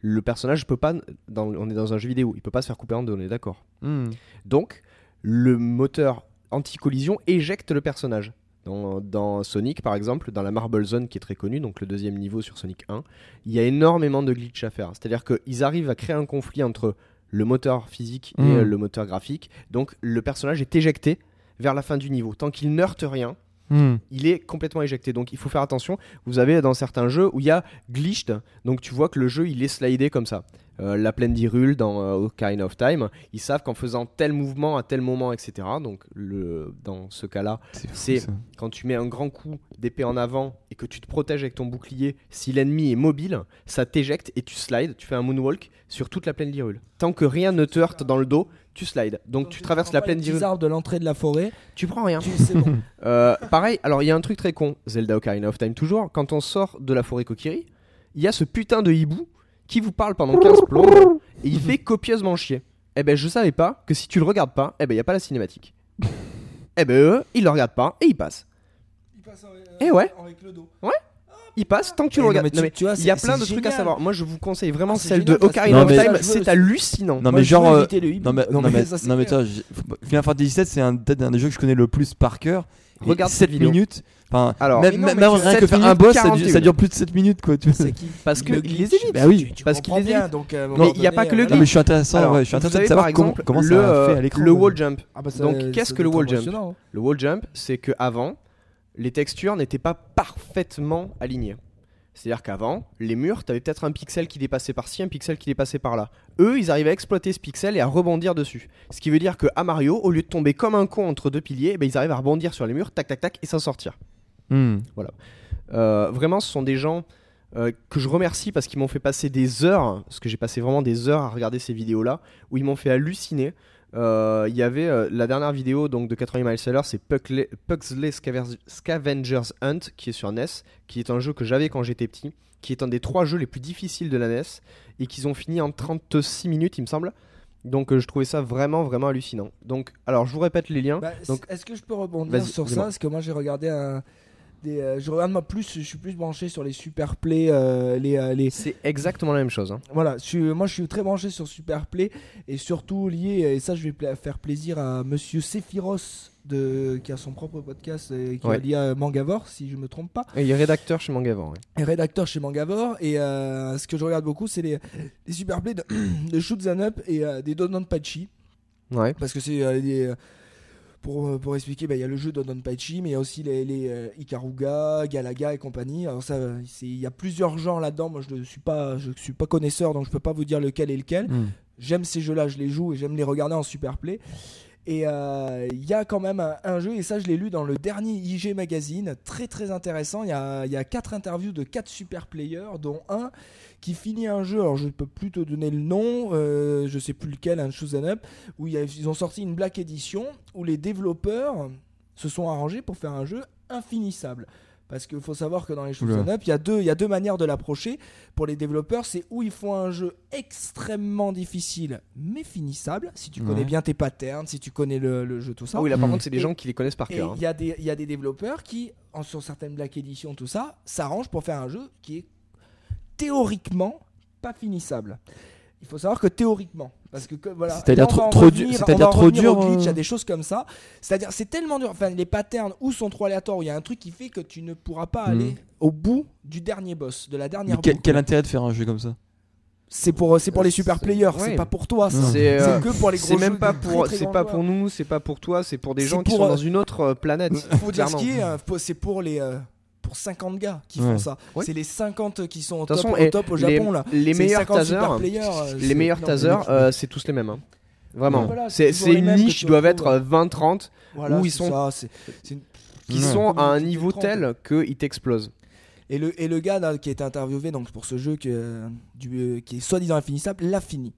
le personnage peut pas. Dans, on est dans un jeu vidéo, il peut pas se faire couper en deux, on est d'accord.
Hmm.
Donc, le moteur anti-collision éjecte le personnage. Dans, dans Sonic, par exemple, dans la Marble Zone qui est très connue, donc le deuxième niveau sur Sonic 1, il y a énormément de glitch à faire. C'est-à-dire qu'ils arrivent à créer un conflit entre le moteur physique et
Mm.
euh, le moteur graphique. Donc, le personnage est éjecté vers la fin du niveau. Tant qu'il n'heurte rien,
Hmm.
il est complètement éjecté. Donc il faut faire attention. Vous avez dans certains jeux où il y a glitched, donc tu vois que le jeu il est slidé comme ça. Euh, la plaine d'Hyrule dans euh, Ocarina of Time, ils savent qu'en faisant tel mouvement à tel moment, etc. Donc le, dans ce cas-là,
C'est
quand tu mets un grand coup d'épée en avant et que tu te protèges avec ton bouclier, si l'ennemi est mobile, ça t'éjecte et tu slides, tu fais un moonwalk sur toute la plaine d'Hyrule. Tant que rien ne te heurte dans le dos, tu slides. Donc tu traverses la plaine
arbres de l'entrée de la forêt,
Tu prends rien.
tu c'est bon.
Euh, pareil, alors il y a un truc très con, Zelda Ocarina of Time toujours, quand on sort de la forêt Kokiri, il y a ce putain de hibou qui vous parle pendant 15 plombes et il fait copieusement chier. Eh ben je savais pas que si tu le regardes pas, eh ben il y a pas la cinématique. eh ben eux, ils le regardent pas et ils passent. Eh ouais.
avec le dos.
Ils passent tant que tu
Eh
le
non,
regardes.
mais tu-
Non, mais
tu vois,
il y a
c'est-
plein de trucs à savoir. Moi je vous conseille vraiment
Ah,
celle de Ocarina
Non,
of Time, c'est hallucinant.
Non mais genre euh, non mais non mais
ça, c'est
non mais
clair.
toi, Final Fantasy VII c'est un peut-être un des jeux que je connais le plus par cœur.
Regarde
7
cette vidéo.
minutes. Enfin,
Alors,
même,
Mais non,
même
mais tu-
rien que
7
faire un boss, ça, dure-
41.
ça dure plus de 7 minutes quoi. Tu.
C'est qui
Parce que
Le
il les évite.
Bah oui.
Tu- tu
parce qu'il les
bien,
évite.
donc,
Mais il y a pas que le
euh,
Non
glitch.
mais je suis intéressant,
Alors,
ouais, je suis
vous
intéressé de savoir
par
comment,
exemple,
comment
le,
ça
euh,
fait à l'écran.
le
euh.
wall jump.
Ah bah ça-
Donc, qu'est-ce que le wall jump
hein.
Le wall jump, c'est que avant, les textures n'étaient pas parfaitement alignées. C'est-à-dire qu'avant, les murs, t'avais peut-être un pixel qui dépassait par-ci, un pixel qui dépassait par-là. Eux, ils arrivaient à exploiter ce pixel et à rebondir dessus. Ce qui veut dire que à Mario, au lieu de tomber comme un con entre deux piliers, eh ben, ils arrivent à rebondir sur les murs, tac tac tac, et s'en sortir.
Hmm.
Euh, vraiment, ce sont des gens euh, que je remercie parce qu'ils m'ont fait passer des heures, parce que j'ai passé vraiment des heures à regarder ces vidéos-là, où ils m'ont fait halluciner. Euh, Il y avait euh, la dernière vidéo donc de 80 Miles Seller, c'est Puckle- Pugsley Scavengers Hunt qui est sur NES, qui est un jeu que j'avais quand j'étais petit, qui est un des trois jeux les plus difficiles de la NES et qu'ils ont fini en 36 minutes, il me semble. Donc euh, je trouvais ça vraiment vraiment hallucinant. Donc alors je vous répète les liens.
Bah,
Donc
Est-ce que je peux rebondir sur ça? Parce que moi j'ai regardé un. Des, euh, je regarde moi plus, je suis plus branché sur les super play, euh, les, euh, les,
c'est exactement la même chose. hein.
voilà. Je suis, moi je suis très branché sur super play et surtout lié et ça je vais pla- faire plaisir à Monsieur Sephiros de qui a son propre podcast euh, qui
Ouais.
est lié à Mangavor si je me trompe pas.
Et il est rédacteur chez Mangavant. ouais.
est rédacteur chez Mangavor et ce que je regarde beaucoup c'est les, les super plays de, de Shoot 'em Up et des Dodonpachi
Ouais.
parce que c'est des- pour, euh, pour expliquer bah, il y a le jeu Dodonpachi mais il y a aussi les, les euh, Ikaruga Galaga et compagnie. Alors ça c'est- il y a plusieurs genres là-dedans. Moi je ne suis pas je suis pas connaisseur donc je peux pas vous dire lequel est lequel.
Hmm.
j'aime ces jeux là je les joue et j'aime les regarder en super play Et euh, il y a quand même un, jeu, et ça je l'ai lu dans le dernier IG Magazine, très très intéressant. Il y a, quatre interviews de quatre super players, dont un qui finit un jeu, alors je ne peux plus te donner le nom, euh, je sais plus lequel, un Shoes Up, où ils ont sorti une Black Edition, où les développeurs se sont arrangés pour faire un jeu infinissable. Parce qu'il faut savoir que dans les shoot'em up, il y, a deux, il y a deux manières de l'approcher. Pour les développeurs, c'est où ils font un jeu extrêmement difficile, mais finissable. Si tu connais bien tes patterns, si tu connais le, jeu, tout ça.
Ah oui, là par contre, c'est des gens qui les connaissent par cœur.
Hein. Il y, a des, y a des développeurs qui, en, sur certaines Black Edition, tout ça, s'arrangent pour faire un jeu qui est théoriquement pas finissable. Il faut savoir que théoriquement, parce que, voilà,
c'est-à-dire trop, trop dur, c'est-à-dire trop dur.
Glitch, il y a des choses comme ça. C'est-à-dire c'est tellement dur. Enfin, les patterns ou sont trop aléatoires, il y a un truc qui fait que tu ne pourras pas mhm. aller au bout du dernier boss, de la dernière.
Mais quel, intérêt de faire un jeu comme ça?
C'est pour c'est pour les super players, c'est pas pour toi. C'est
euh, que pour les gros. C'est même pas pour c'est pas pour nous, c'est pas pour toi, c'est pour des gens qui sont dans une autre euh, planète.
Faut dire ce qui est, c'est pour les euh, pour 50 gars qui font ça. C'est les 50 qui sont au top, au, top au Japon
là. Les meilleurs tasers, les meilleurs tasers, c'est tous les mêmes. Hein. Vraiment. c'est une niche, ils doivent être 20-30 où ils sont, qui sont à un niveau tel qu'ils t'explosent.
Et le, et le gars qui est interviewé donc, pour ce jeu que, du, qui est soi-disant infinissable l'a fini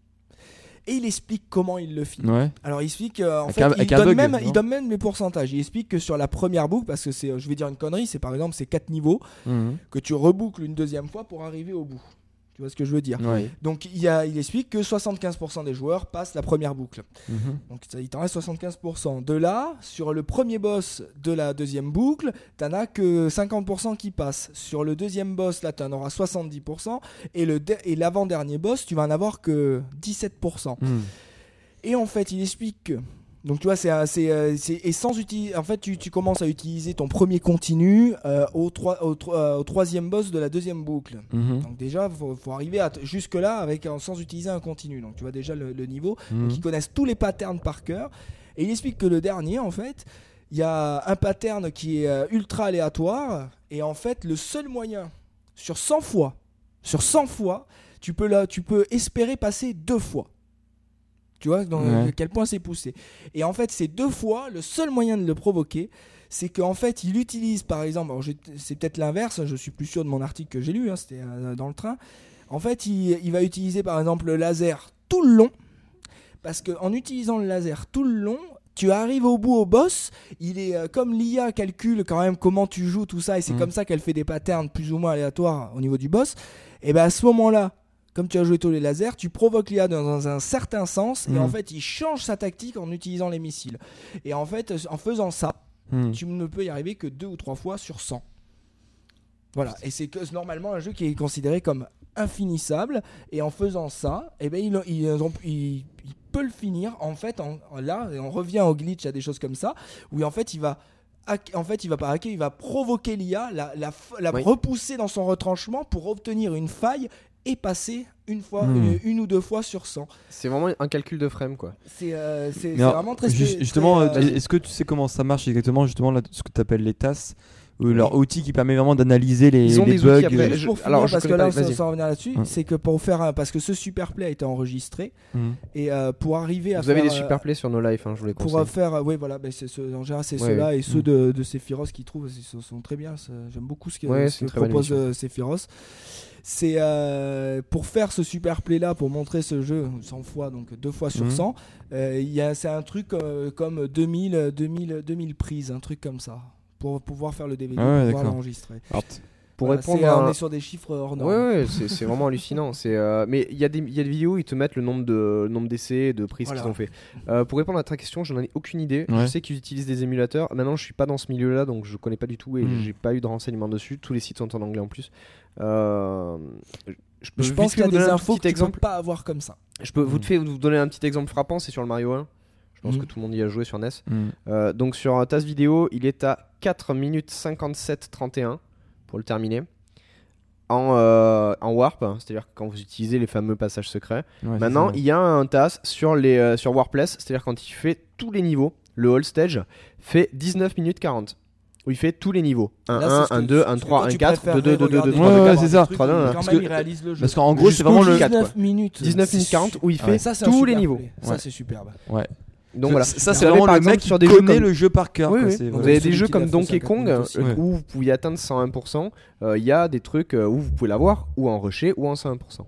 et il explique comment il le finit. Alors il explique euh, en fait, il, donne même, il donne même les pourcentages. Il explique que sur la première boucle, parce que c'est, je vais dire une connerie, c'est par exemple c'est 4 niveaux mhm. que tu reboucles une deuxième fois pour arriver au bout. Tu vois ce que je veux dire Donc il, a, il explique que 75% des joueurs passent la première boucle. Mhm. Donc ça, il t'en reste 75%. De là, sur le premier boss de la deuxième boucle, t'en as que 50% qui passent. Sur le deuxième boss, là, t'en auras 70%. Et, le et l'avant-dernier boss, tu vas en avoir que 17%. Mhm. Et en fait, il explique que donc tu vois, c'est euh, et sans utiliser, en fait, tu, tu, commences à utiliser ton premier continu euh, au, euh, au, troisième boss de la deuxième boucle. Mhm. Donc déjà, faut, faut arriver à jusque là avec sans utiliser un continu. Donc tu vois déjà le, niveau. Mhm. ils connaissent tous les patterns par cœur. Et il explique que le dernier, en fait, il y a un pattern qui est ultra aléatoire. Et en fait, le seul moyen sur 100 fois, sur 100 fois, tu peux là, tu peux espérer passer deux fois. Tu vois, dans quel point c'est poussé. Et en fait, c'est deux fois, le seul moyen de le provoquer, c'est qu'en fait, il utilise, par exemple, c'est peut-être l'inverse, je suis plus sûr de mon article que j'ai lu, hein, c'était euh, dans le train. En fait, il, va utiliser, par exemple, le laser tout le long, parce qu'en utilisant le laser tout le long, tu arrives au bout au boss, il est euh, comme l'IA calcule quand même comment tu joues tout ça et c'est mm. comme ça qu'elle fait des patterns plus ou moins aléatoires au niveau du boss. Et ben à ce moment-là, comme tu as joué tous les lasers, tu provoques l'IA dans un certain sens et en mm. fait il change sa tactique en utilisant les missiles. Et en fait, en faisant ça, mm. tu ne peux y arriver que deux ou trois fois sur 100. Voilà, et c'est que normalement un jeu qui est considéré comme infinissable et en faisant ça, eh ben, il, il, peut le finir en fait en, là on revient au glitch à des choses comme ça où en fait il va en fait, il va pas hacker, il va provoquer l'IA, la, la, repousser dans son retranchement pour obtenir une faille et passer une fois, hmm. une, ou deux fois sur 100.
C'est vraiment un calcul de frame quoi.
C'est euh, vraiment très
Justement, euh, est-ce que tu sais comment ça marche exactement justement ce que tu appelles les tasses ou leur outil qui permet vraiment d'analyser les,
Ils ont
les
des
bugs.
Après, alors,
parce que là, sans, revenir là-dessus, c'est que pour faire parce que ce superplay a été enregistré hmm. et euh, pour arriver à
vous avez des superplays sur nos lives, hein, je voulais
Pour faire, oui voilà, ben, ce, en général c'est ceux-là et ceux hmm. de, de Sephiroth qui trouvent sont, sont très bien. J'aime beaucoup ce que, propose Sephiroth c'est euh, pour faire ce super play là, pour montrer ce jeu 100 fois, donc deux fois sur 100, mhm. euh, c'est un truc euh, comme 2000, 2000, 2000 prises, un truc comme ça, pour pouvoir faire le DVD, ah pour pouvoir l'enregistrer. Pour répondre On est sur des chiffres hors normes.
Ouais, ouais c'est vraiment hallucinant. mais il y, y, a des vidéos où ils te mettent le nombre de nombre d'essais, de prises qu'ils ont fait. pour répondre à ta question, je n'en ai aucune idée. Je sais qu'ils utilisent des émulateurs. Maintenant, je suis pas dans ce milieu-là, donc je connais pas du tout et hmm. j'ai pas eu de renseignements dessus. Tous les sites sont en anglais en plus.
Euh, je, je pense qu'il y a des infos que exemple. tu peux pas avoir comme ça.
Je peux vous, vous donner un petit exemple frappant, c'est sur le Mario 1. Je pense hmm. que tout le monde y a joué sur NES. Hmm. Euh, donc sur TAS vidéo, il est à 4 minutes 57 31 pour le terminer. En, euh, en warp, hein, c'est-à-dire quand vous utilisez les fameux passages secrets. Maintenant, il y a un TAS sur, les, sur Warpless, c'est-à-dire quand il fait tous les niveaux, le whole stage fait 19 minutes 40 où il fait tous les niveaux 1 1 1 2 1 3 1 4 2 2 2 2 2 3
2 4 c'est ça
parce
qu'en gros c'est vraiment le
19 minutes
19 minutes 40 où il fait tous les niveaux
ça c'est superbe
ouais
Donc voilà.
Ça, c'est vraiment
par
le
exemple,
mec qui
sur des jeux
connaît
comme-
le jeu par cœur.
Oui, oui. Vous avez des jeux comme Donkey
50
Kong
aussi.
euh,
Ouais.
où vous pouvez atteindre 101%. Euh, Il y a des trucs euh, où vous pouvez l'avoir ou en rusher ou en 101%.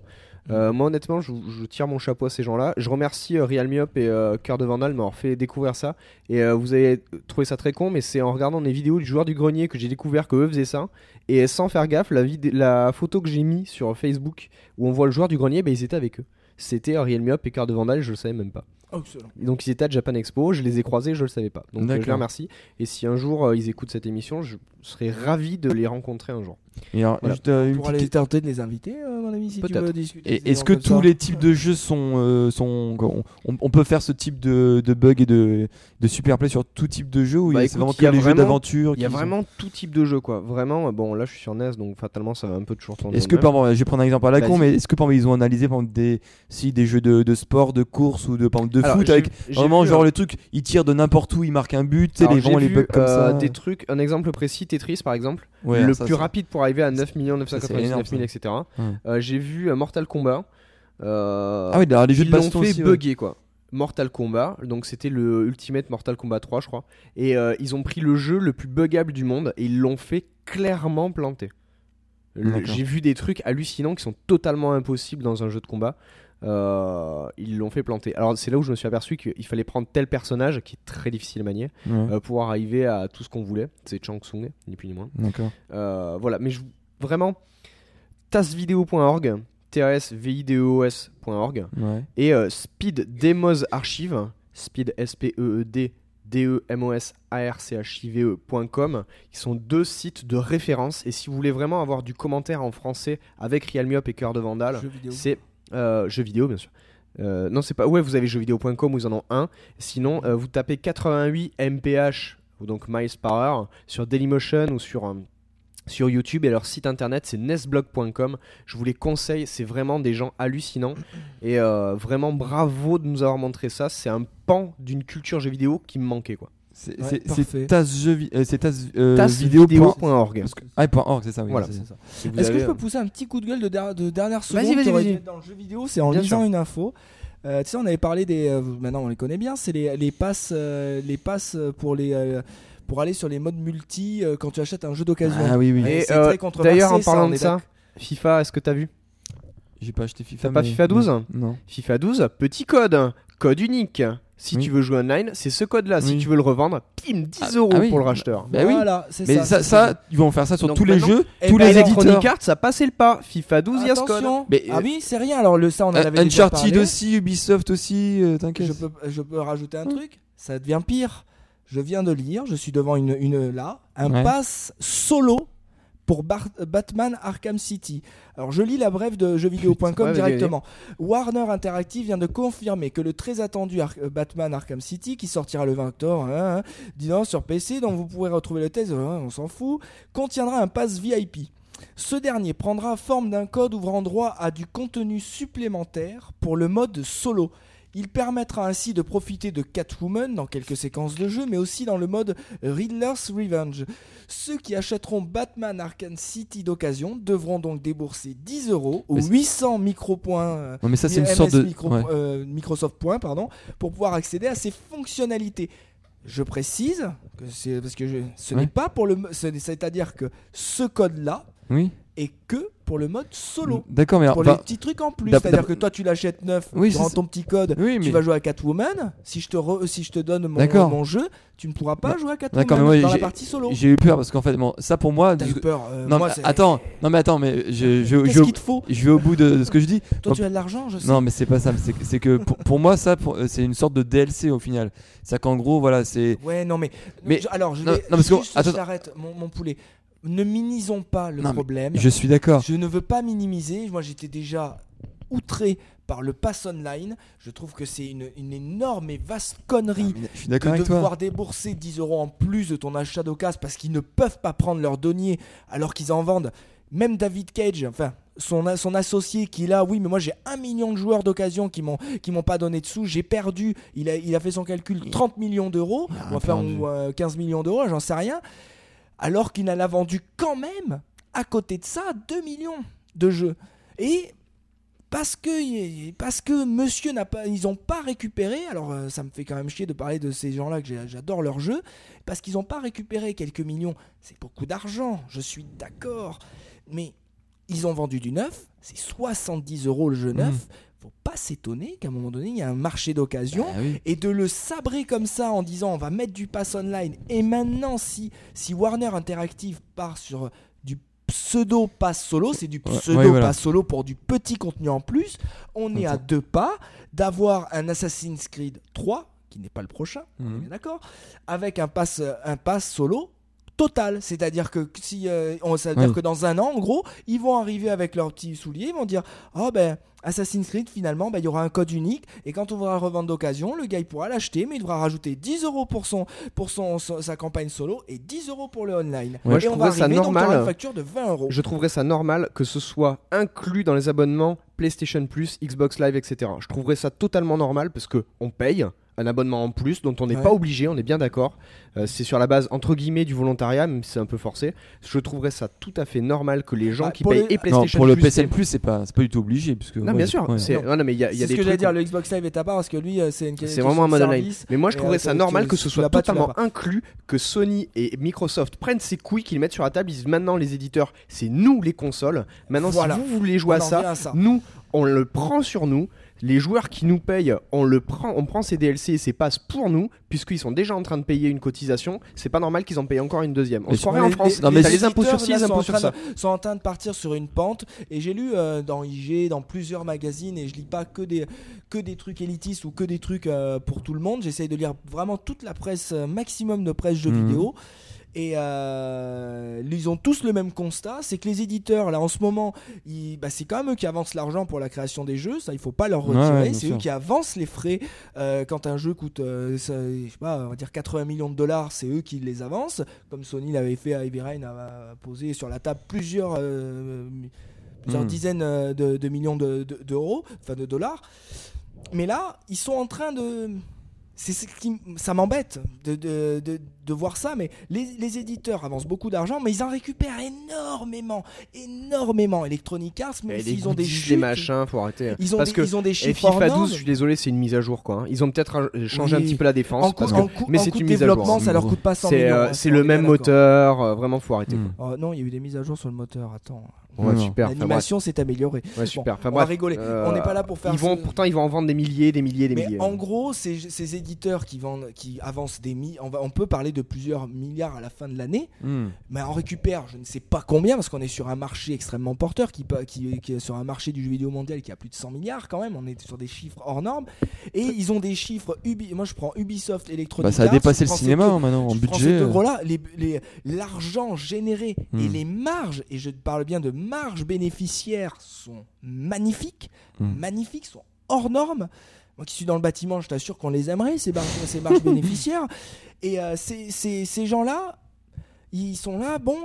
Euh, moi honnêtement je, je tire mon chapeau à ces gens-là. Je remercie euh, Real Me Up et euh, Cœur de Vandal m'avoir fait découvrir ça. Et euh, vous avez trouvé ça très con mais c'est en regardant des vidéos du joueur du grenier que j'ai découvert que eux faisaient ça. Et sans faire gaffe, la, photo que j'ai mis sur Facebook où on voit le joueur du grenier, bah, ils étaient avec eux. C'était euh, Real Me Up et Cœur de Vandal, je le savais même pas.
Excellent.
Donc ils étaient à Japan Expo, je les ai croisés, je le savais pas. Donc je les remercie. Et si un jour euh, ils écoutent cette émission, je serais ravi de les rencontrer un jour.
Et alors,
Voilà.
juste, euh, une
Pour aller tenter de les inviter, euh, mon ami, si tu veux discuter.
Est-ce que tous
ça.
les types de jeux sont, euh, sont on, on peut faire ce type de, de bug et de, de super play sur tout type de jeu ou
Bah,
il y a-
écoute,
c'est vraiment que les jeux d'aventure
Il y a
sont-
vraiment tout type de jeu quoi. Vraiment, bon là je suis sur NES donc fatalement ça va un peu toujours tourner.
Est-ce que par exemple, je vais prendre un exemple à la con, mais est-ce que par exemple, ils ont analysé par exemple, des si des jeux de, de sport, de course ou de par exemple, de
Alors,
foot avec vraiment
vu,
genre le truc, ils tirent de n'importe où, ils marquent un but, tu sais
alors,
les vents les bugs comme ça.
Des trucs, un exemple précis, Tetris par exemple, le plus rapide pour arriver à 9 999
énorme,
000 etc.
Ouais.
Euh, j'ai vu euh, Mortal Kombat. euh,
Ah oui, alors les jeux de
ils l'ont
baston
fait
aussi. ouais.
bugger quoi. Mortal Kombat, donc c'était le Ultimate Mortal Kombat 3 je crois. Et euh, ils ont pris le jeu le plus buggable du monde et ils l'ont fait clairement planter. Le-
D'accord.
J'ai vu des trucs hallucinants qui sont totalement impossibles dans un jeu de combat. Euh, ils l'ont fait planter. Alors c'est là où je me suis aperçu qu'il fallait prendre tel personnage qui est très difficile à manier
Ouais,
euh, pour arriver à tout ce qu'on voulait. C'est Chang Tsung, ni plus ni moins.
D'accord.
Euh, voilà, mais je, vraiment, tasvideo.org, tsvideos.org
Ouais.
et euh, Speed Demos Archive, Speed S-P-E-E-D, D-E-M-O-S A-R-C-H-I-V-E.com, E qui sont deux sites de référence. Et si vous voulez vraiment avoir du commentaire en français avec Realme Up et Cœur de Vandal, c'est euh, jeux vidéo, bien sûr. Euh, non, c'est pas. Ouais, vous avez jeuxvideo.com ils en ont un. Sinon, euh, vous tapez 88 mph, ou donc miles heure, sur Dailymotion ou sur, sur YouTube. Et leur site internet, c'est nesblog.com. Je vous les conseille, c'est vraiment des gens hallucinants. Et vraiment bravo de nous avoir montré ça. C'est un pan d'une culture jeux vidéo qui me manquait, quoi.
C'est
Ouais,
tasvideo.org.
Ah, org, c'est ça, oui.
Voilà. Si
Est-ce que je peux pousser un petit coup de gueule de, der- de dernière seconde dans le jeu vidéo C'est en
Bien
lisant
sûr.
une info. Euh, tu sais, on avait parlé des. euh, maintenant, on les connaît bien. C'est les, les passes, euh, les passes pour les. euh, pour aller sur les modes multi euh, quand tu achètes un jeu d'occasion.
Ah oui, oui.
Et, euh, D'ailleurs, en parlant de ça. FIFA, est-ce que t'as vu?
J'ai pas acheté FIFA.
T'as pas FIFA 12?
Non. non.
FIFA 12, petit code, code unique. Si
Oui.
tu veux jouer online, c'est ce code-là. Si tu veux le revendre, pim, 10
Ah,
euros
ah oui.
pour le racheteur.
Bah oui.
Voilà, c'est
Mais
ça.
ça, ça, ils vont faire ça sur
Donc
tous les jeux,
Eh
tous
ben,
les
alors,
éditeurs.
Arts, ça passait le pas. FIFA 12, il y a ce code.
Mais,
ah
euh,
oui, c'est rien. Alors le ça, on en avait déjà
Uncharted
parlé.
aussi, Ubisoft aussi, euh, t'inquiète.
Je peux, je peux rajouter un
Mm.
truc Ça devient pire. Je viens de lire, je suis devant une, une là, un
Ouais.
pass solo pour Bar- Batman Arkham City. Alors je lis la brève de jeuxvideo.com directement. Warner Interactive vient de confirmer que le très attendu Ar- euh, Batman Arkham City, qui sortira le 20 octobre, hein, hein, disant sur PC, dont vous pourrez retrouver le test, hein, on s'en fout, contiendra un pass VIP. Ce dernier prendra forme d'un code ouvrant droit à du contenu supplémentaire pour le mode solo. Il permettra ainsi de profiter de Catwoman dans quelques séquences de jeu, mais aussi dans le mode Riddler's Revenge. Ceux qui achèteront Batman Arkham City d'occasion devront donc débourser 10 euros ou
Mais c'est-
800 micropoints. euh,
Non, mais ça, c'est une
MS
sorte de.
micro-
ouais.
euh, Microsoft Points, pardon, pour pouvoir accéder à ces fonctionnalités. Je précise que c'est parce que je- ce
Ouais.
n'est pas pour le, c'est-à-dire que ce code-là
Oui.
Est que pour le mode solo.
D'accord, mais alors.
Pour
bah,
les petits trucs en plus, c'est-à-dire que toi tu l'achètes neuf,
Oui,
tu rentres ton petit code,
Oui,
tu
mais.
vas jouer à Catwoman. Si je te re- si je te donne mon, jeu, tu ne pourras pas
Non.
jouer à Catwoman
moi,
dans la partie solo.
J'ai eu peur parce qu'en fait, bon, ça pour moi.
T'as
de-
eu peur. euh,
Non,
moi,
mais attends, non, mais attends, mais je, je,
te faut
je vais au bout de, de ce que je dis.
Toi tu as de l'argent, je sais.
Non, mais c'est pas ça. C'est que pour, pour moi, ça, euh, c'est une sorte de DLC au final. C'est qu'en gros, voilà, c'est.
Ouais, non, mais. Alors, je
non, parce que- attends.
mon poulet. Ne minimisons pas le
Non,
problème.
Je suis d'accord.
Je ne veux pas minimiser. Moi, j'étais déjà outré par le pass online. Je trouve que c'est une, une énorme et vaste connerie
Je suis
de
toi.
devoir débourser 10 euros en plus de ton achat d'occasion parce qu'ils ne peuvent pas prendre leurs deniers alors qu'ils en vendent. Même David Cage, enfin son, son associé qui est là, oui, mais moi j'ai un million de joueurs d'occasion qui m'ont qui m'ont pas donné de sous, j'ai perdu. Il a, il a fait son calcul 30 millions d'euros, enfin ou, euh, 15 millions d'euros, j'en sais rien. Alors qu'il en a vendu quand même à côté de ça 2 millions de jeux. Et parce que parce que monsieur n'a pas ils ont pas récupéré alors euh, ça me fait quand même chier de parler de ces gens-là que j'adore leur jeu parce qu'ils n'ont pas récupéré quelques millions c'est beaucoup d'argent je suis d'accord mais ils ont vendu du neuf c'est 70 euros le jeu neuf mmh. Faut pas s'étonner qu'à un moment donné il y a un marché d'occasion bah et de le sabrer comme ça en disant on va mettre du pass online. Et maintenant si si Warner Interactive part sur pseudo pass solo, c'est du pseudo pass solo pour du petit contenu en plus. On est à deux pas d'avoir un Assassin's Creed 3 qui n'est pas le prochain, mhm. d'accord, avec un pass un pass solo total, c'est-à-dire que si euh, on ça veut dire que dans un an en gros, ils vont arriver avec leurs petits souliers, ils vont dire "Oh ben Assassin's Creed, finalement, bah, il y aura un code unique. Et quand on voudra revendre d'occasion, le gars il pourra l'acheter, mais il devra rajouter 10 euros pour, son, pour son, sa campagne solo et 10 euros pour le online.
Moi, je trouverais ça normal.
une facture de 20 euros.
Je trouverais ça normal que ce soit inclus dans les abonnements PlayStation Plus, Xbox Live, etc. Je trouverais ça totalement normal parce que on paye un abonnement en plus dont on n'est pas obligé, on est bien d'accord. Euh, c'est sur la base entre guillemets du volontariat, même si c'est un peu forcé. Je trouverais ça tout à fait normal que les gens bah, qui payent et PlayStation
non, pour le PSN Plus, c'est pas pas du tout obligé puisque
non bien sûr. C'est non. mais il y a, y a
ce que j'allais dire. Le Xbox Live est à part parce que lui euh, c'est une
c'est vraiment un mode online. Mais moi je trouverais ça normal que ce soit totalement inclus que Sony et Microsoft prennent ces couilles qu'ils mettent sur la table. Ils disent maintenant les éditeurs, c'est nous les consoles. Maintenant si vous voulez jouer à ça, nous on le prend sur nous les joueurs qui nous payent, on le prend, on prend ces DLC et ces passes pour nous, puisqu'ils sont déjà en train de payer une cotisation. C'est pas normal qu'ils en payent encore une deuxième. On se croirait en France.
Les, les, impôts sur ci, les impôts sur ça. sont en train de partir sur une pente. Et j'ai lu euh, dans IG, dans plusieurs magazines, et je lis pas que des que des trucs élitistes ou que des trucs euh, pour tout le monde. J'essaye de lire vraiment toute la presse, euh, maximum de presse jeux mhm. vidéo. Et euh, ils ont tous le même constat, c'est que les éditeurs, là en ce moment, bah, c'est quand même eux qui avancent l'argent pour la création des jeux, ça il faut pas leur retirer, c'est eux qui avancent les frais. Euh, quand un jeu coûte, euh, je sais pas, on va dire 80 millions de dollars, c'est eux qui les avancent, comme Sony l'avait fait à Heavy Rain, a posé sur la table plusieurs, plusieurs hmm. dizaines de, millions d'euros, de, enfin de dollars. Mais là, ils sont en train de c'est ce qui ça m'embête de, de, de, voir ça mais les, éditeurs avancent beaucoup d'argent mais ils en récupèrent énormément énormément. Electronic Arts mais ils ont des
chiffres machins faut arrêter.
Ils ont
parce
des, que ils ont des chiffres
FIFA 12 je suis désolé c'est une mise à jour quoi hein. ils ont peut-être changé un petit peu la défense mais c'est une mise à jour.
ça leur coûte pas 100 millions
euh, c'est le même moteur euh, vraiment faut arrêter
oh, non il y a eu des mises à jour sur le moteur attends
Ouais, super.
L'animation s'est améliorée.
Ouais, super.
on va rigoler. on n'est pas là pour faire.
Ils vont, pourtant, ils vont en vendre des milliers, des milliers, des
Mais
milliers.
En gros, ces, ces, éditeurs qui vendent, qui avancent des milliers, on, on peut parler de plusieurs milliards à la fin de l'année, hmm. mais on récupère, je ne sais pas combien, parce qu'on est sur un marché extrêmement porteur, qui, qui, qui, est sur un marché du jeu vidéo mondial qui a plus de 100 milliards quand même. On est sur des chiffres hors normes, et ils ont des chiffres. Ubi, moi, je prends Ubisoft, Electronic
bah, ça a dépassé le cinéma maintenant en budget.
Là, l'argent généré et hmm. les marges, et je parle bien de marges bénéfices sont magnifiques, hmm. magnifiques, sont hors normes. Moi qui suis dans le bâtiment, je t'assure qu'on les aimerait, ces, ces marges bénéficiaires. Et euh, ces, gens-là, ils sont là, bon,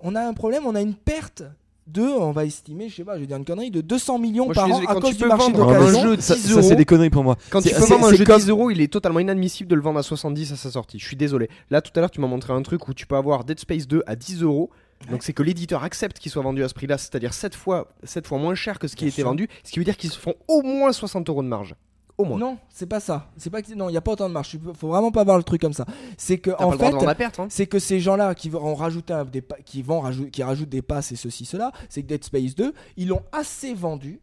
on a un problème, on a une perte de, on va estimer, je sais pas, je vais dire une connerie, de 200 millions par an à cause du marché d'occasion.
Ça, ça c'est des conneries pour moi.
Quand tu peux vendre un jeu de 10 euros, il est totalement inadmissible de le vendre à 70 à sa sortie. Je suis désolé. Là, tout à l'heure, tu m'as montré un truc où tu peux avoir Dead Space 2 à 10 euros. Donc c'est que l'éditeur accepte qu'il soit vendu à ce prix-là, c'est-à-dire 7 fois, 7 fois moins cher que ce qui était vendu, ce qui veut dire qu'ils se font au moins 60 euros de marge. Au moins.
Non, c'est pas ça. C'est pas que non, il y a pas autant de marge. Faut vraiment pas voir le truc comme ça. C'est que en fait, hein. c'est que ces gens-là qui vont rajouter des qui vont rajouter qui rajoutent des passes et ceci cela, c'est que Dead Space 2, ils l'ont assez vendu,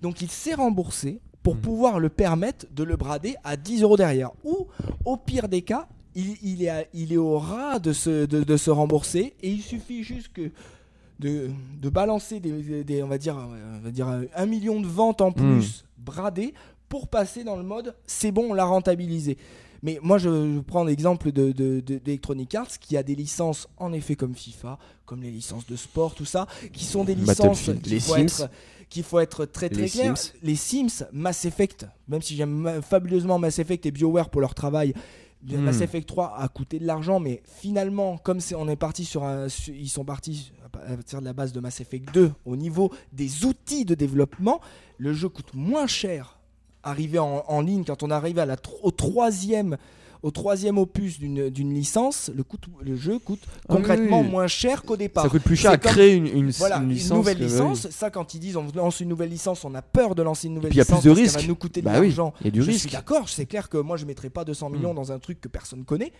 donc il s'est remboursé pour hmm. pouvoir le permettre de le brader à 10 euros derrière. Ou au pire des cas, il, est, il est au ras de se, de, se rembourser et il suffit juste que de, de balancer des, on va dire, on va dire un million de ventes en hmm. plus bradées pour passer dans le mode c'est bon, on l'a rentabilisé. Mais moi, je, prends l'exemple d'Electronic de, Arts qui a des licences, en effet, comme FIFA, comme les licences de sport, tout ça, qui sont des licences qu'il faut, être, qu'il faut être très très clair. Les Sims, Mass Effect, même si j'aime fabuleusement Mass Effect et BioWare pour leur travail, Hmm. Mass Effect 3 a coûté de l'argent, mais finalement, comme on est parti sur un, ils sont partis à partir de la base de Mass Effect 2 au niveau des outils de développement, le jeu coûte moins cher arrivé en, ligne quand on arrive à la, au troisième au troisième opus d'une licence, le, coût, le jeu coûte ah concrètement moins cher qu'au départ.
Ça coûte plus cher à créer une, une,
voilà,
une,
licence. nouvelle licence. Ça, quand ils disent on lance une nouvelle licence, on a peur de lancer une nouvelle
licence.
Il y
a plus de risques.
Ça va nous coûter
de
bah l'argent.
Du
je
risque.
suis d'accord, c'est clair que moi je mettrais pas 200 millions mm. dans un truc que personne connaît.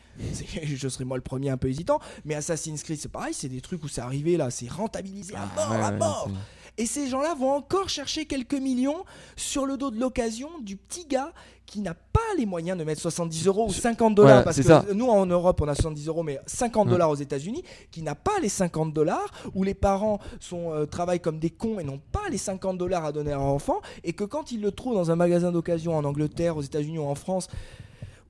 je serais moi le premier un peu hésitant. Mais Assassin's Creed, c'est pareil, c'est des trucs où c'est arrivé là, c'est rentabilisé à ah, mort, à mort. Et ces gens-là vont encore chercher quelques millions sur le dos de l'occasion du petit gars qui n'a pas les moyens de mettre 70 euros ou 50 dollars, parce que nous en Europe on a 70 euros, mais 50 dollars aux États-Unis, qui n'a pas les 50 dollars, où les parents sont, euh, travaillent comme des cons et n'ont pas les 50 dollars à donner à leur enfant, et que quand ils le trouvent dans un magasin d'occasion en Angleterre, aux États-Unis ou en France,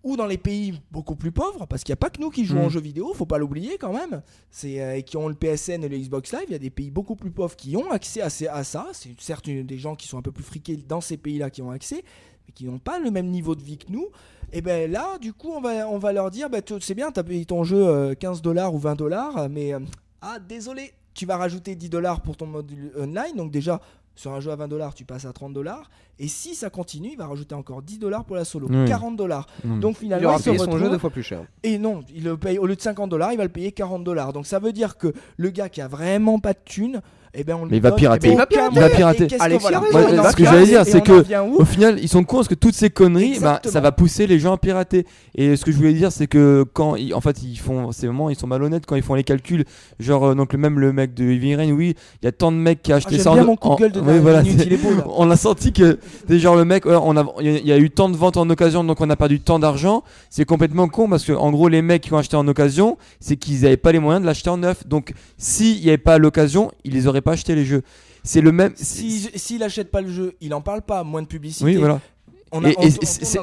ou dans les pays beaucoup plus pauvres, parce qu'il n'y a pas que nous qui jouons en mm. jeux vidéo, faut pas l'oublier quand même, c'est euh, qui ont le PSN et le Xbox Live, il y a des pays beaucoup plus pauvres qui ont accès à, à ça, c'est certes des gens qui sont un peu plus friqués dans ces pays-là qui ont accès, mais qui n'ont pas le même niveau de vie que nous, et ben là, du coup, on va, on va leur dire, bah, c'est bien, tu as payé ton jeu 15 euh, dollars ou 20 dollars, mais euh, ah désolé, tu vas rajouter 10 dollars pour ton module online, donc déjà sur un jeu à 20 dollars, tu passes à 30 dollars. Et si ça continue, il va rajouter encore 10 dollars pour la solo. 40 dollars. Donc finalement,
il, aura son jeu deux fois plus cher.
Et non, il le paye au lieu de 50 dollars, il va le payer 40 dollars. Donc ça veut dire que le gars qui a vraiment pas de thunes, eh ben on
mais il va pirater.
il va pirater.
ce que j'allais dire, c'est que au final, ils sont cons parce que toutes ces conneries, bah, ça va pousser les gens à pirater. Et ce que je voulais dire, c'est que quand, en fait, ils font, c'est vraiment, ils sont malhonnêtes quand ils font les calculs. Genre, euh, donc même le mec de Heavy Rain, oui, il y a tant de mecs qui ont acheté
ah,
ça.
en, mon coup de gueule de voilà,
on a senti que, genre le mec, on a, il y a eu tant de ventes en occasion, donc on a perdu tant d'argent. C'est complètement con parce que, en gros, les mecs qui ont acheté en occasion, c'est qu'ils n'avaient pas les moyens de l'acheter en neuf. Donc, s'il n'y avait pas l'occasion, ils les auraient pas acheté les jeux. C'est le même.
S'il si, n'achète pas le jeu, il en parle pas, moins de publicité.
Oui, voilà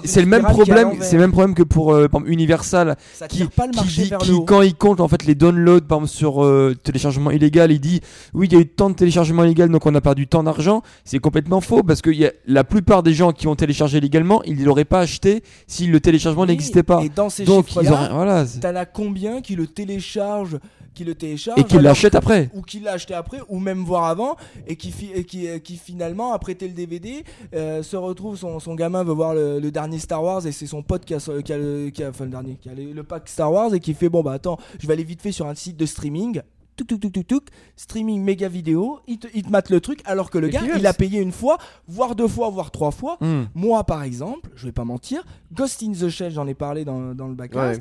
c'est le même problème, c'est le même problème que pour euh, Universal qui, qui, quand il compte en fait les downloads par exemple, sur euh, téléchargement illégal, il dit oui il y a eu tant de téléchargements illégal donc on a perdu tant d'argent. C'est complètement faux parce que y a, la plupart des gens qui ont téléchargé illégalement, ils l'auraient pas acheté si le téléchargement n'existait pas.
Et dans ces donc chiffres là, voilà, t'en as combien qui le téléchargent qui le télécharge
et qui l'achète après
ou qui l'a acheté après ou même voir avant et qui, qui, qui finalement a prêté le DVD euh, se retrouve son, son, gamin veut voir le, dernier Star Wars et c'est son pote qui a, qui a, le, qui a enfin, le dernier qui a le, pack Star Wars et qui fait bon bah attends je vais aller vite fait sur un site de streaming Tuk, tuk, tuk, tuk, streaming méga vidéo, il te, il te mate le truc alors que le gars il a payé une fois, voire deux fois, voire trois fois. Hmm. Moi par exemple, je vais pas mentir, Ghost in the Shell, j'en ai parlé dans, dans le background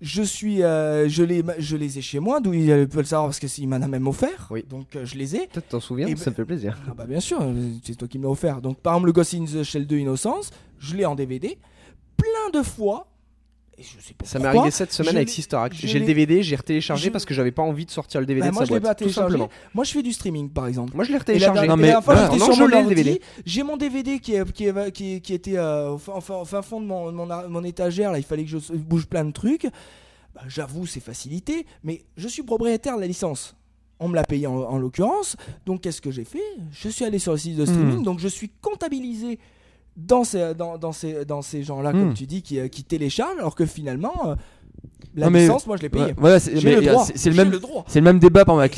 je suis, euh, je les, je les ai chez moi, d'où il peut le savoir parce que il m'en a même offert.
Oui.
Donc euh, je les ai.
Peut-être t'en souviens, ça me fait plaisir.
Ah bah bien sûr, c'est toi qui me l'as offert. Donc par exemple le Ghost in the Shell 2 Innocence, je l'ai en DVD. Plein de fois,
ça m'est arrivé cette semaine avec Sister Act. J'ai le DVD, j'ai retéléchargé parce que j'avais pas envie de sortir le DVD bah, de
moi,
sa boîte. tout simplement.
Moi, je fais du streaming, par exemple.
Moi, je l'ai retéléchargé.
Non, mais j'étais sur mon DVD. J'ai mon DVD qui, qui, qui, était euh, au fin fond de mon, mon, étagère. Là, il fallait que je bouge plein de trucs. Bah, j'avoue, c'est facilité, mais je suis propriétaire de la licence. On me l'a payé en, l'occurrence. Donc, qu'est-ce que j'ai fait? Je suis allé sur le site de streaming. Hmm. Donc, je suis comptabilisé dans ces, dans, dans ces, dans ces gens-là, comme hmm. tu dis, qui, euh, qui téléchargent, alors que finalement. Euh, la licence, moi je l'ai payé.
Voilà, c'est le, le, même, c'est le même débat avec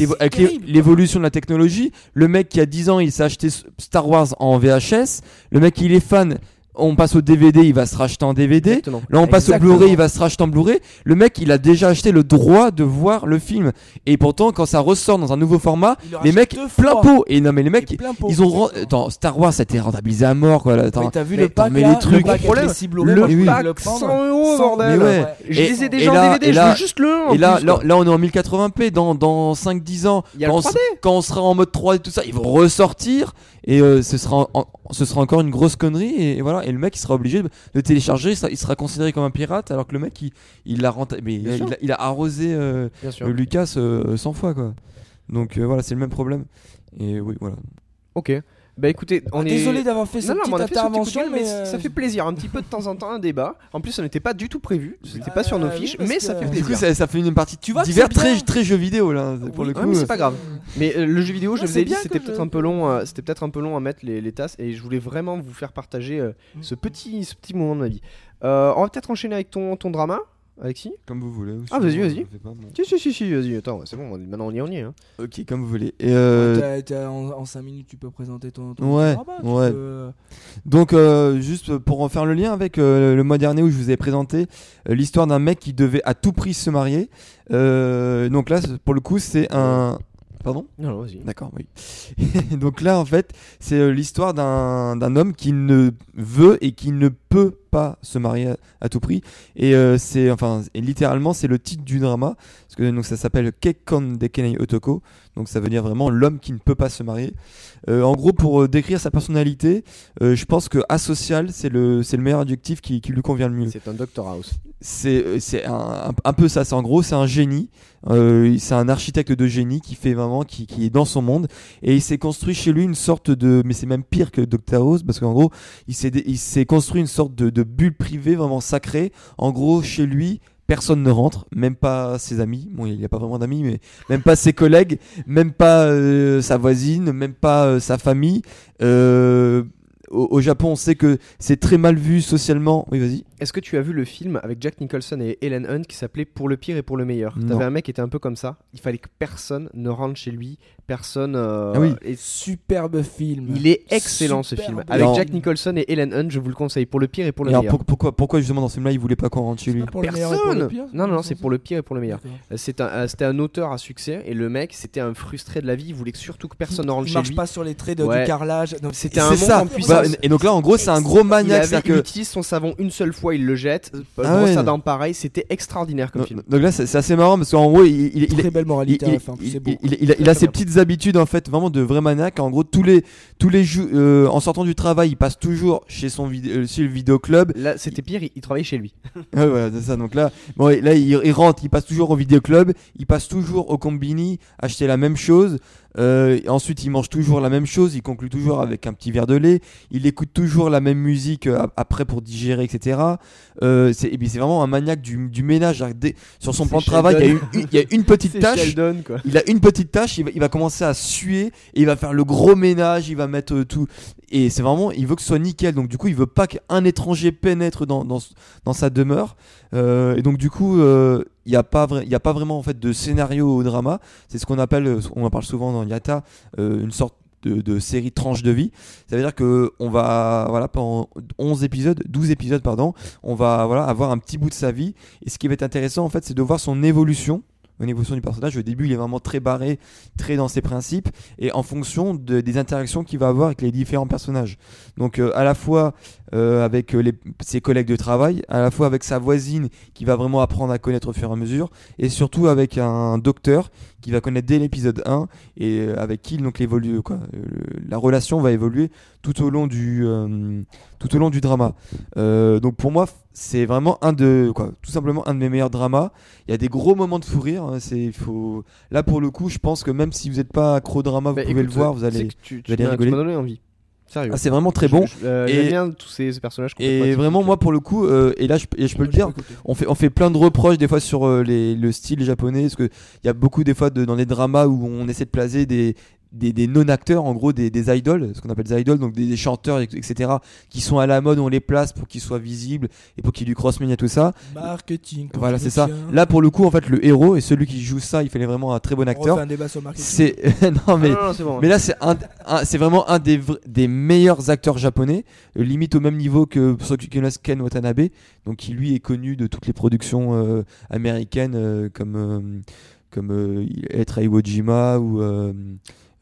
l'évolution de la technologie. Le mec qui a 10 ans, il s'est acheté Star Wars en VHS. Le mec, il est fan, on passe au DVD, il va se racheter en DVD. Là, on passe au Blu-ray, il va se racheter en Blu-ray. Le mec, il a déjà acheté le droit de voir le film. Et pourtant, quand ça ressort dans un nouveau format, les mecs, plein pot. Et non, mais les mecs, ils ont. Attends, Star Wars, ça a été rentabilisé à mort, quoi.
Attends, t'as vu le pack mais les trucs.
Le problème, le pack 100 euros, bordel. Je les ai déjà en DVD, je veux juste le
Et là, là, on est en 1080p dans, dans 5-10 ans. Quand on sera en mode 3 et tout ça, ils vont ressortir et euh, ce sera ce sera encore une grosse connerie et, voilà. Et le mec il sera obligé de, télécharger. Il sera, considéré comme un pirate alors que le mec il, il a mais il, a, arrosé euh, Lucas 100 euh, fois quoi. Donc voilà c'est le même problème. Et oui voilà.
Ok bah écoutez, on
ah,
est
désolé d'avoir fait cette petite intervention, mais,
ça fait plaisir, un petit peu de temps en temps un débat. En plus, ça n'était pas du tout prévu, c'était pas sur nos fiches, mais ça fait plaisir.
Du coup, ça, fait une partie tu vois divers très très jeu vidéo là pour le coup.
mais c'est pas grave. Mais euh, le jeu vidéo, je vous ai dit, c'était peut-être un peu long, euh, c'était peut-être un peu long à mettre les, les, tasses, et je voulais vraiment vous faire partager euh, mm. ce petit ce petit moment de ma vie. on va peut-être enchaîner avec ton ton drama. Alexis
Comme vous voulez.
Ah, vas-y, vas-y. Si, si, si, si vas-y, attends, c'est bon, maintenant on y, on y est. Hein.
Ok, comme vous voulez. Et euh...
en, 5 minutes, tu peux présenter ton.
ouais, ouais. Donc, euh, juste pour faire le lien avec euh, le mois dernier où je vous ai présenté euh, l'histoire d'un mec qui devait à tout prix se marier. donc là, pour le coup, c'est un. Pardon?
Non, vas-y.
D'accord, oui. donc là, en fait, c'est l'histoire d'un homme qui ne veut et qui ne peut pas se marier à, tout prix. Et c'est, enfin, littéralement, c'est le titre du drama. Parce que donc ça s'appelle Kekon Dekenei Otoko. Donc ça veut dire vraiment l'homme qui ne peut pas se marier. Euh, en gros, pour euh, décrire sa personnalité, euh, je pense que asocial, c'est le, c'est le meilleur adjectif qui, qui, lui convient le mieux.
C'est un Doctor House.
C'est, c'est un, un, peu ça. C'est en gros, c'est un génie. c'est un architecte de génie qui fait vraiment, qui, qui est dans son monde. Et il s'est construit chez lui une sorte de, mais c'est même pire que Doctor House parce qu'en gros, il s'est, il s'est construit une sorte de, de bulle privée vraiment sacrée. En gros, chez lui, personne ne rentre, même pas ses amis. Bon, il n'y a pas vraiment d'amis, mais même pas ses collègues, même pas euh, sa voisine, même pas euh, sa famille. Euh, au, Japon, on sait que c'est très mal vu socialement. Oui, vas-y.
Est-ce que tu as vu le film avec Jack Nicholson et Helen Hunt qui s'appelait Pour le pire et pour le meilleur? T'avais un mec qui était un peu comme ça. Il fallait que personne ne rentre chez lui, personne. Euh,
ah oui. Superbe film.
Il est excellent ce film. Avec Jack Nicholson et Helen Hunt, je vous le conseille. Pour le pire et pour le meilleur.
pourquoi, pourquoi justement dans ce film-là, il voulait pas qu'on rentre chez lui?
Personne. Non, non, c'est pour le pire et pour le meilleur. Euh, c'était un, auteur à succès et le mec, c'était un frustré de la vie. Il voulait surtout que personne ne rentre chez lui. Il
marche pas sur les traits de, du carrelage.
C'était un ça.
Bah, et donc là, en gros, c'est un gros maniaque.
Il, utilise son savon une seule fois, il le jette. Ah ouais. dent pareil. C'était extraordinaire comme film.
Donc là, c'est assez marrant parce qu'en gros, il, il,
très belle moralité.
Il, a ses petites habitudes en fait, vraiment de vrai maniaque. En gros, tous les tous les jours, euh, en sortant du travail, il passe toujours chez son euh, chez le vidéo club.
Là, c'était pire. Il, travaillait chez lui.
ouais, ouais, c'est ça. Donc là, bon, là, il, rentre, il passe toujours au vidéo club, il passe toujours au combini, acheter la même chose. Euh, ensuite, il mange toujours la même chose, il conclut toujours avec un petit verre de lait, il écoute toujours la même musique euh, après pour digérer, etc. Euh, c'est vraiment un maniaque du, du ménage. Sur son plan de travail, il y, a une, il y, a une, petite tâche. Il a une petite tâche, il va, il va, commencer à suer et il va faire le gros ménage, il va mettre euh, tout. Et c'est vraiment, il veut que ce soit nickel. Donc, du coup, il veut pas qu'un étranger pénètre dans, dans, dans sa demeure. Euh, et donc, du coup, euh, il n'y a, pas a pas vraiment en fait de scénario au drama. C'est ce qu'on appelle, on en parle souvent dans Yata, euh, une sorte de, série tranche de vie. Ça veut dire que on va voilà pendant 11 épisodes, 12 épisodes pardon, on va voilà avoir un petit bout de sa vie et ce qui va être intéressant en fait, c'est de voir son évolution au niveau du personnage. Au début, il est vraiment très barré, très dans ses principes, et en fonction des interactions qu'il va avoir avec les différents personnages. Donc, euh, à la fois euh, avec euh, ses collègues de travail, à la fois avec sa voisine qui va vraiment apprendre à connaître au fur et à mesure, et surtout avec un docteur qui va connaître dès l'épisode 1 et euh, avec qui donc quoi, la relation va évoluer tout au long du tout au long du drama. donc pour moi c'est vraiment un de quoi tout simplement un de mes meilleurs dramas. Il y a des gros moments de fou rire. Hein, c'est faut là pour le coup je pense que même si vous n'êtes pas accro drama vous bah, pouvez le voir vous allez,
tu, tu, rigoler. donné envie.
Ah, c'est vraiment très bon.
Euh, et bien tous ces, personnages.
Et vraiment, moi, pour le coup, euh, et là, je, je peux le dire, on fait, on fait plein de reproches des fois sur euh, les, le style japonais, parce qu'il y a beaucoup des fois de, dans les dramas où on essaie de placer des, des, non-acteurs, en gros des, des idoles, ce qu'on appelle des idoles, donc des, chanteurs, etc., qui sont à la mode, on les place pour qu'ils soient visibles et pour qu'ils du cross et tout ça.
Marketing.
Voilà, c'est ça. Là, pour le coup, en fait, le héros et celui qui joue ça, il fallait vraiment un très bon acteur.
un débat sur marketing.
C'est non mais mais là c'est un, c'est vraiment un des des meilleurs acteurs japonais, euh, limite au même niveau que ceux qui connaissent Ken Watanabe, donc qui lui est connu de toutes les productions euh, américaines euh, comme comme être à Iwo Jima ou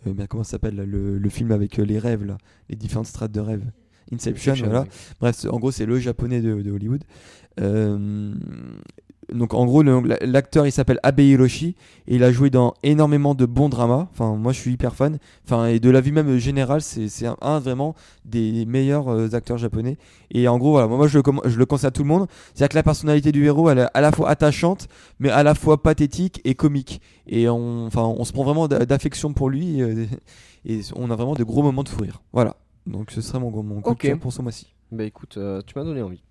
euh, comment ça s'appelle le, le, film avec euh, les rêves là, les différentes strates de rêves? Inception, voilà. Bref, en gros, c'est le japonais de, de Hollywood. Euh, donc en gros l'acteur il s'appelle Abe Hiroshi et il a joué dans énormément de bons dramas. Enfin moi je suis hyper fan. Enfin et de la vie même générale c'est un, vraiment des meilleurs euh, acteurs japonais. Et en gros voilà. Moi je le, je le conseille à tout le monde. C'est à dire que la personnalité du héros elle est à la fois attachante mais à la fois pathétique et comique. Et on enfin on se prend vraiment d'affection pour lui euh, et on a vraiment de gros moments de fou rire. Voilà. Donc ce serait mon, mon coup pour ce mois-ci.
Bah écoute euh, tu m'as donné envie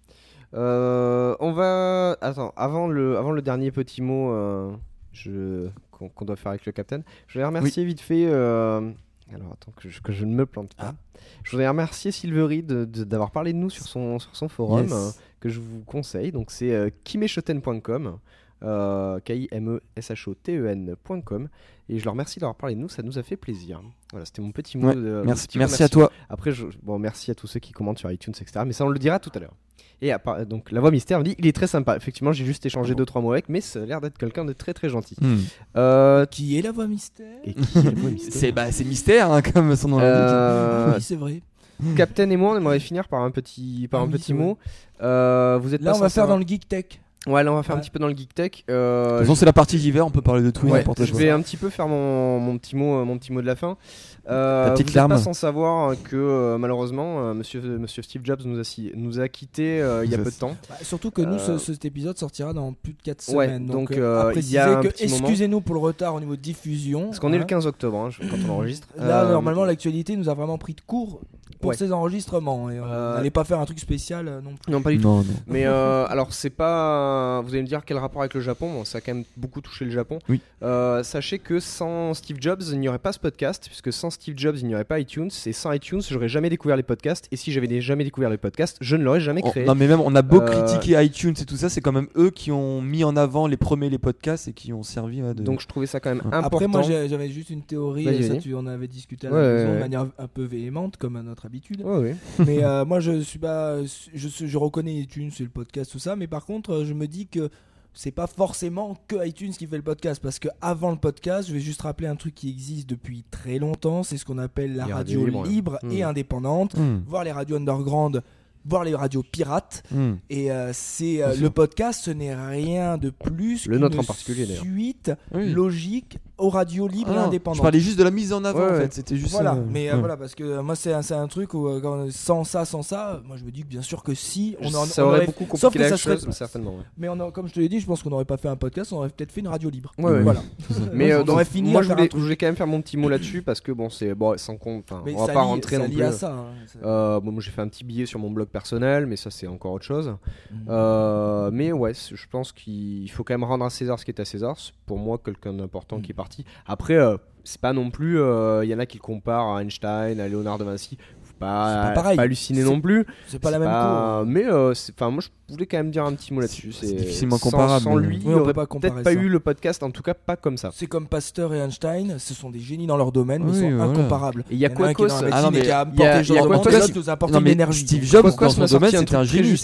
euh, on va. Attends, avant le, avant le dernier petit mot euh, je... qu'on doit faire avec le capitaine, je vais remercier vite fait euh, Alors attends que je, que je ne me plante pas. Je voudrais remercier Silvery d'avoir parlé de nous sur son, sur son forum euh, que je vous conseille. Donc c'est kimeshoten.com. Euh, K-I-M-E-S-H-O-T-E-N.com et je leur remercie d'avoir parlé de nous, ça nous a fait plaisir. Voilà, c'était mon petit mot. de,
merci, merci à toi.
Après, je, bon, merci à tous ceux qui commentent sur iTunes, etc. Mais ça, on le dira tout à l'heure. Et donc la voix mystère me dit il est très sympa. Effectivement, j'ai juste échangé 2-3 mots avec, mais ça a l'air d'être quelqu'un de très très gentil.
Hmm. Euh, qui est la voix mystère
Et qui est la voix mystère
C'est bah, mystère, hein, comme son nom l'indique.
Euh, oui, c'est vrai.
Captain et moi, on aimerait finir par un petit, par un, petit mot. Euh, vous êtes
là, on va faire dans le geek tech.
Ouais, là on va faire un petit peu dans le geek tech.
Euh, de toute façon, c'est la partie d'hiver, on peut parler de tout
ouais, Je vais un petit peu faire mon, mon, petit mot, mon petit mot de la fin.
Euh, petite
vous
larme.
pas sans savoir que euh, malheureusement, euh, monsieur, monsieur Steve Jobs nous a, nous a quitté il y a peu de temps.
Bah, surtout que nous, cet épisode sortira dans plus de 4 semaines.
donc,
excusez-nous pour le retard au niveau de diffusion.
Parce qu'on est le 15 hein. octobre hein, quand on enregistre.
Là, normalement, l'actualité nous a vraiment pris de court pour ces enregistrements. Et on n'allait pas faire un truc spécial non plus.
Non, pas du tout. Mais alors, c'est pas. Vous allez me dire quel rapport avec le Japon Ça a quand même beaucoup touché le Japon.
Oui.
sachez que sans Steve Jobs, il n'y aurait pas ce podcast, puisque sans Steve Jobs, il n'y aurait pas iTunes. Et sans iTunes, j'aurais jamais découvert les podcasts. Et si j'avais jamais découvert les podcasts, je ne l'aurais jamais créé.
non, mais même, on a beau euh, critiquer iTunes et tout ça, c'est quand même eux qui ont mis en avant les premiers les podcasts et qui ont servi. de...
Donc je trouvais ça quand même important.
Après, moi, j'avais juste une théorie. et ça, tu en avais discuté à la maison de manière un peu véhémente, comme à notre habitude. mais euh, moi, je suis pas. Je, je reconnais iTunes, c'est le podcast, tout ça. Mais par contre, je me dis que c'est pas forcément que iTunes qui fait le podcast parce que avant le podcast, je vais juste rappeler un truc qui existe depuis très longtemps, c'est ce qu'on appelle la radio libre, et hmm. indépendante, hmm. voire les radios underground voir les radios pirates. Hmm. Et euh, c'est euh, le podcast, ce n'est rien de plus
le nôtre en particulier
suite logique aux radios libres et ah, indépendantes. Je
parlais juste de la mise en avant en fait, c'était juste
voilà. mais euh, voilà parce que moi c'est un, un, truc où sans ça, sans ça, moi je me dis que bien sûr que si
on, en, ça aurait, beaucoup compliqué la chose, certainement.
Mais on comme je te l'ai dit, je pense qu'on n'aurait pas fait un podcast, on aurait peut-être fait une radio libre. voilà.
mais on aurait fini. Moi je voulais, je voulais quand même faire mon petit mot là-dessus parce que bon c'est bon sans compte. On va pas rentrer non plus. Hein, moi j'ai fait un petit billet sur mon blog personnel, mais ça c'est encore autre chose. Mm. Euh, mais ouais, je pense qu'il faut quand même rendre à César ce qui est à César. C'est pour moi quelqu'un d'important mm. qui est parti. Après, euh, c'est pas non plus. Euh, il y en a qui le comparent à Einstein, à Léonard de Vinci pas, pas, halluciné non plus.
C'est pas la même chose.
Mais euh, enfin, moi, je voulais quand même dire un petit mot là-dessus.
C'est difficilement comparable.
Sans, lui, il aurait peut-être pas eu le podcast, en tout cas pas comme ça.
C'est comme Pasteur et Einstein, ce sont des génies dans leur domaine, mais ils sont incomparables.
Et il y a Quacos,
ah non, mais il y a Quacos
nous a apporté l'énergie. Steve Jobs dans son domaine, c'était un génie.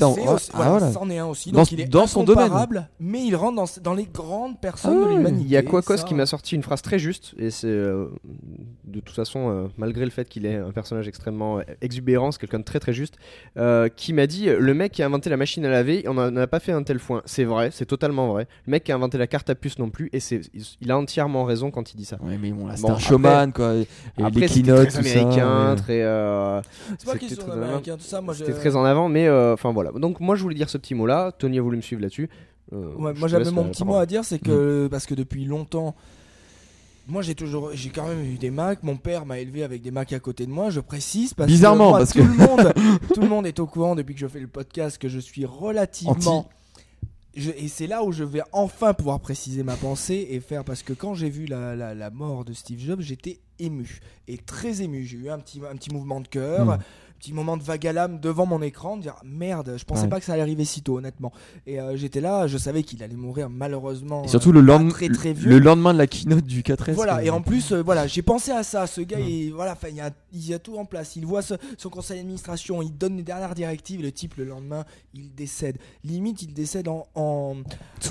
Voilà, c'en est un aussi. Donc il est dans son domaine, mais il rentre dans les grandes personnes de l'humanité.
Il y a Quacos qui m'a sorti une phrase très juste, et c'est euh, de toute façon, euh, malgré le fait qu'il est un personnage extrêmement exubérant, quelqu'un de très très juste, euh, qui m'a dit le mec qui a inventé la machine à laver, on n'en a pas fait un tel foin. C'est vrai, c'est totalement vrai. Le mec qui a inventé la carte à puce non plus, et c'est, il a entièrement raison quand il dit ça.
Ouais, mais bon, là, c'est un showman quoi. Et
après, les keynotes, très américain, très. Euh,
c'est pas qu'ils sont américains, tout ça. Moi,
c'était très en avant, mais euh, enfin voilà. Donc moi, je voulais dire ce petit mot-là. Tony a voulu me suivre là-dessus?
moi, j'avais mon petit mot à dire, c'est que mm. parce que depuis longtemps moi j'ai toujours j'ai quand même eu des Macs. Mon père m'a élevé avec des Macs à côté de moi. Je précise parce
bizarrement
que
parce
tout le monde tout le monde est au courant depuis que je fais le podcast que je suis relativement et c'est là où je vais enfin pouvoir préciser ma pensée et faire parce que quand j'ai vu la, la, mort de Steve Jobs j'étais ému et très ému. J'ai eu un petit un petit mouvement de cœur. Hmm petit moment de vague à l'âme devant mon écran, de dire merde, je pensais pas que ça allait arriver si tôt, honnêtement. Et euh, j'étais là, je savais qu'il allait mourir malheureusement.
Et surtout le, lendemain, très, très le lendemain de la keynote du 4S.
Voilà, et en plus, euh, voilà, j'ai pensé à ça. Ce gars, il, voilà, il y, a, il y a tout en place. Il voit son conseil d'administration, il donne les dernières directives. Le type, le lendemain, il décède. Limite, il décède en, en,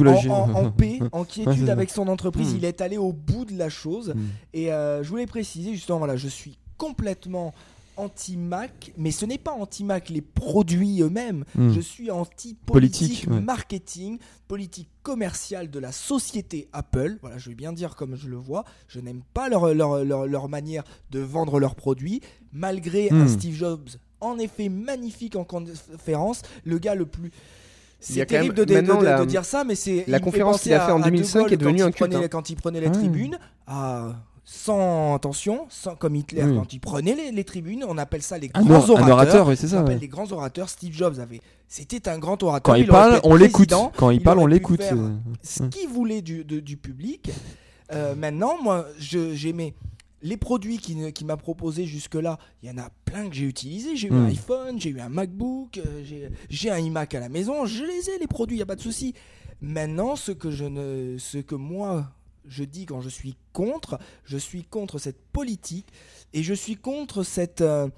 en, paix, en quiétude avec son entreprise. Hmm. Il est allé au bout de la chose. Hmm. Et euh, je voulais préciser, justement, voilà, je suis complètement anti-Mac, mais ce n'est pas anti-Mac les produits eux-mêmes. Hmm. Je suis anti-politique marketing, politique commerciale de la société Apple. Voilà, je vais bien dire comme je le vois. Je n'aime pas leur, leur, leur, manière de vendre leurs produits, malgré un hmm. Steve Jobs en effet magnifique en conférence, le gars le plus c'est terrible de, de, dire ça, mais c'est
la conférence qu'il a fait en 2005 est devenue un culte. Hein.
Quand il prenait les tribunes, à sans attention, sans, comme Hitler quand il prenait les, tribunes, on appelle ça les grands orateurs. Un orateur,
oui, c'est ça.
les grands orateurs. Steve Jobs avait, c'était un grand orateur.
Quand il, parle, on l'écoute. Quand il, parle, on l'écoute.
Ce qu'il voulait du, du public. Euh, maintenant, moi, j'aimais les produits qu'il qui m'a proposé jusque-là, il y en a plein que j'ai utilisé. J'ai eu un hmm. iPhone, j'ai eu un MacBook, euh, j'ai un iMac à la maison. Je les ai, les produits, il n'y a pas de souci. Maintenant, ce que, je ne, ce que moi, je dis quand je suis contre, je suis contre cette politique et je suis contre cette... Euh,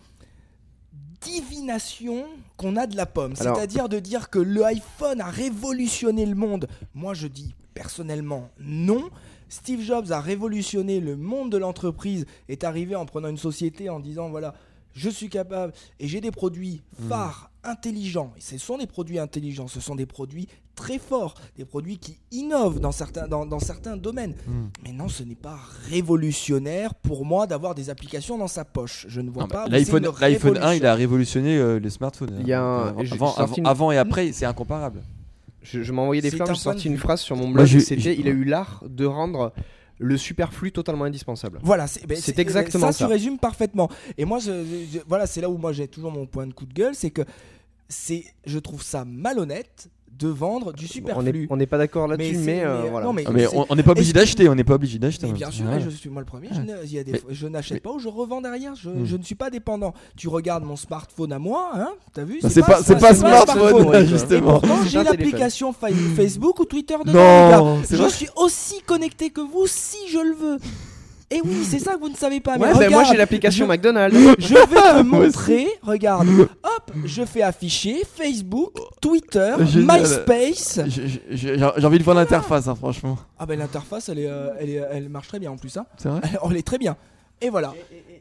divination qu'on a de la pomme. C'est-à-dire de dire que le iPhone a révolutionné le monde. Moi, je dis personnellement non. Steve Jobs a révolutionné le monde de l'entreprise, est arrivé en prenant une société en disant voilà, je suis capable et j'ai des produits hmm. phares, intelligents. Et ce sont des produits intelligents, ce sont des produits très forts, des produits qui innovent dans certains, dans, certains domaines. Hmm. Mais non, ce n'est pas révolutionnaire pour moi d'avoir des applications dans sa poche. Je ne vois pas.
L'iPhone 1, il a révolutionné euh, les smartphones. Il y a euh, avant, et après, c'est incomparable.
Je, envoyé des flammes, j'ai sorti une phrase sur mon blog. C'était il a eu l'art de rendre le superflu totalement indispensable.
Voilà, c'est ben, exactement ça. Ça, tu résumes parfaitement. Et moi, voilà, c'est là où moi j'ai toujours mon point de coup de gueule, c'est que c'est, je trouve ça malhonnête de vendre du superflu.
On n'est pas d'accord là-dessus, mais, euh, voilà.
mais, ah, on n'est pas obligé d'acheter, on n'est pas obligé d'acheter.
Bien sûr, je suis moi le premier. Je n'achète pas ou je revends derrière. Hmm. Je, ne suis pas dépendant. Tu regardes mon smartphone à moi, hein T'as vu?
C'est pas, c'est pas, smartphone, justement.
j'ai l'application Facebook ou Twitter dedans. Je suis aussi connecté que vous si je le veux. Et oui, c'est ça que vous ne savez pas. Mais
ben moi j'ai l'application McDonald's.
Je vais te montrer. Regarde. Hop, je fais afficher Facebook, Twitter, MySpace.
J'ai envie de voir l'interface, hein, franchement.
Ah ben l'interface, elle, est, euh, elle, elle marche très bien en plus. Hein.
C'est vrai.
Elle, est très bien. Et voilà.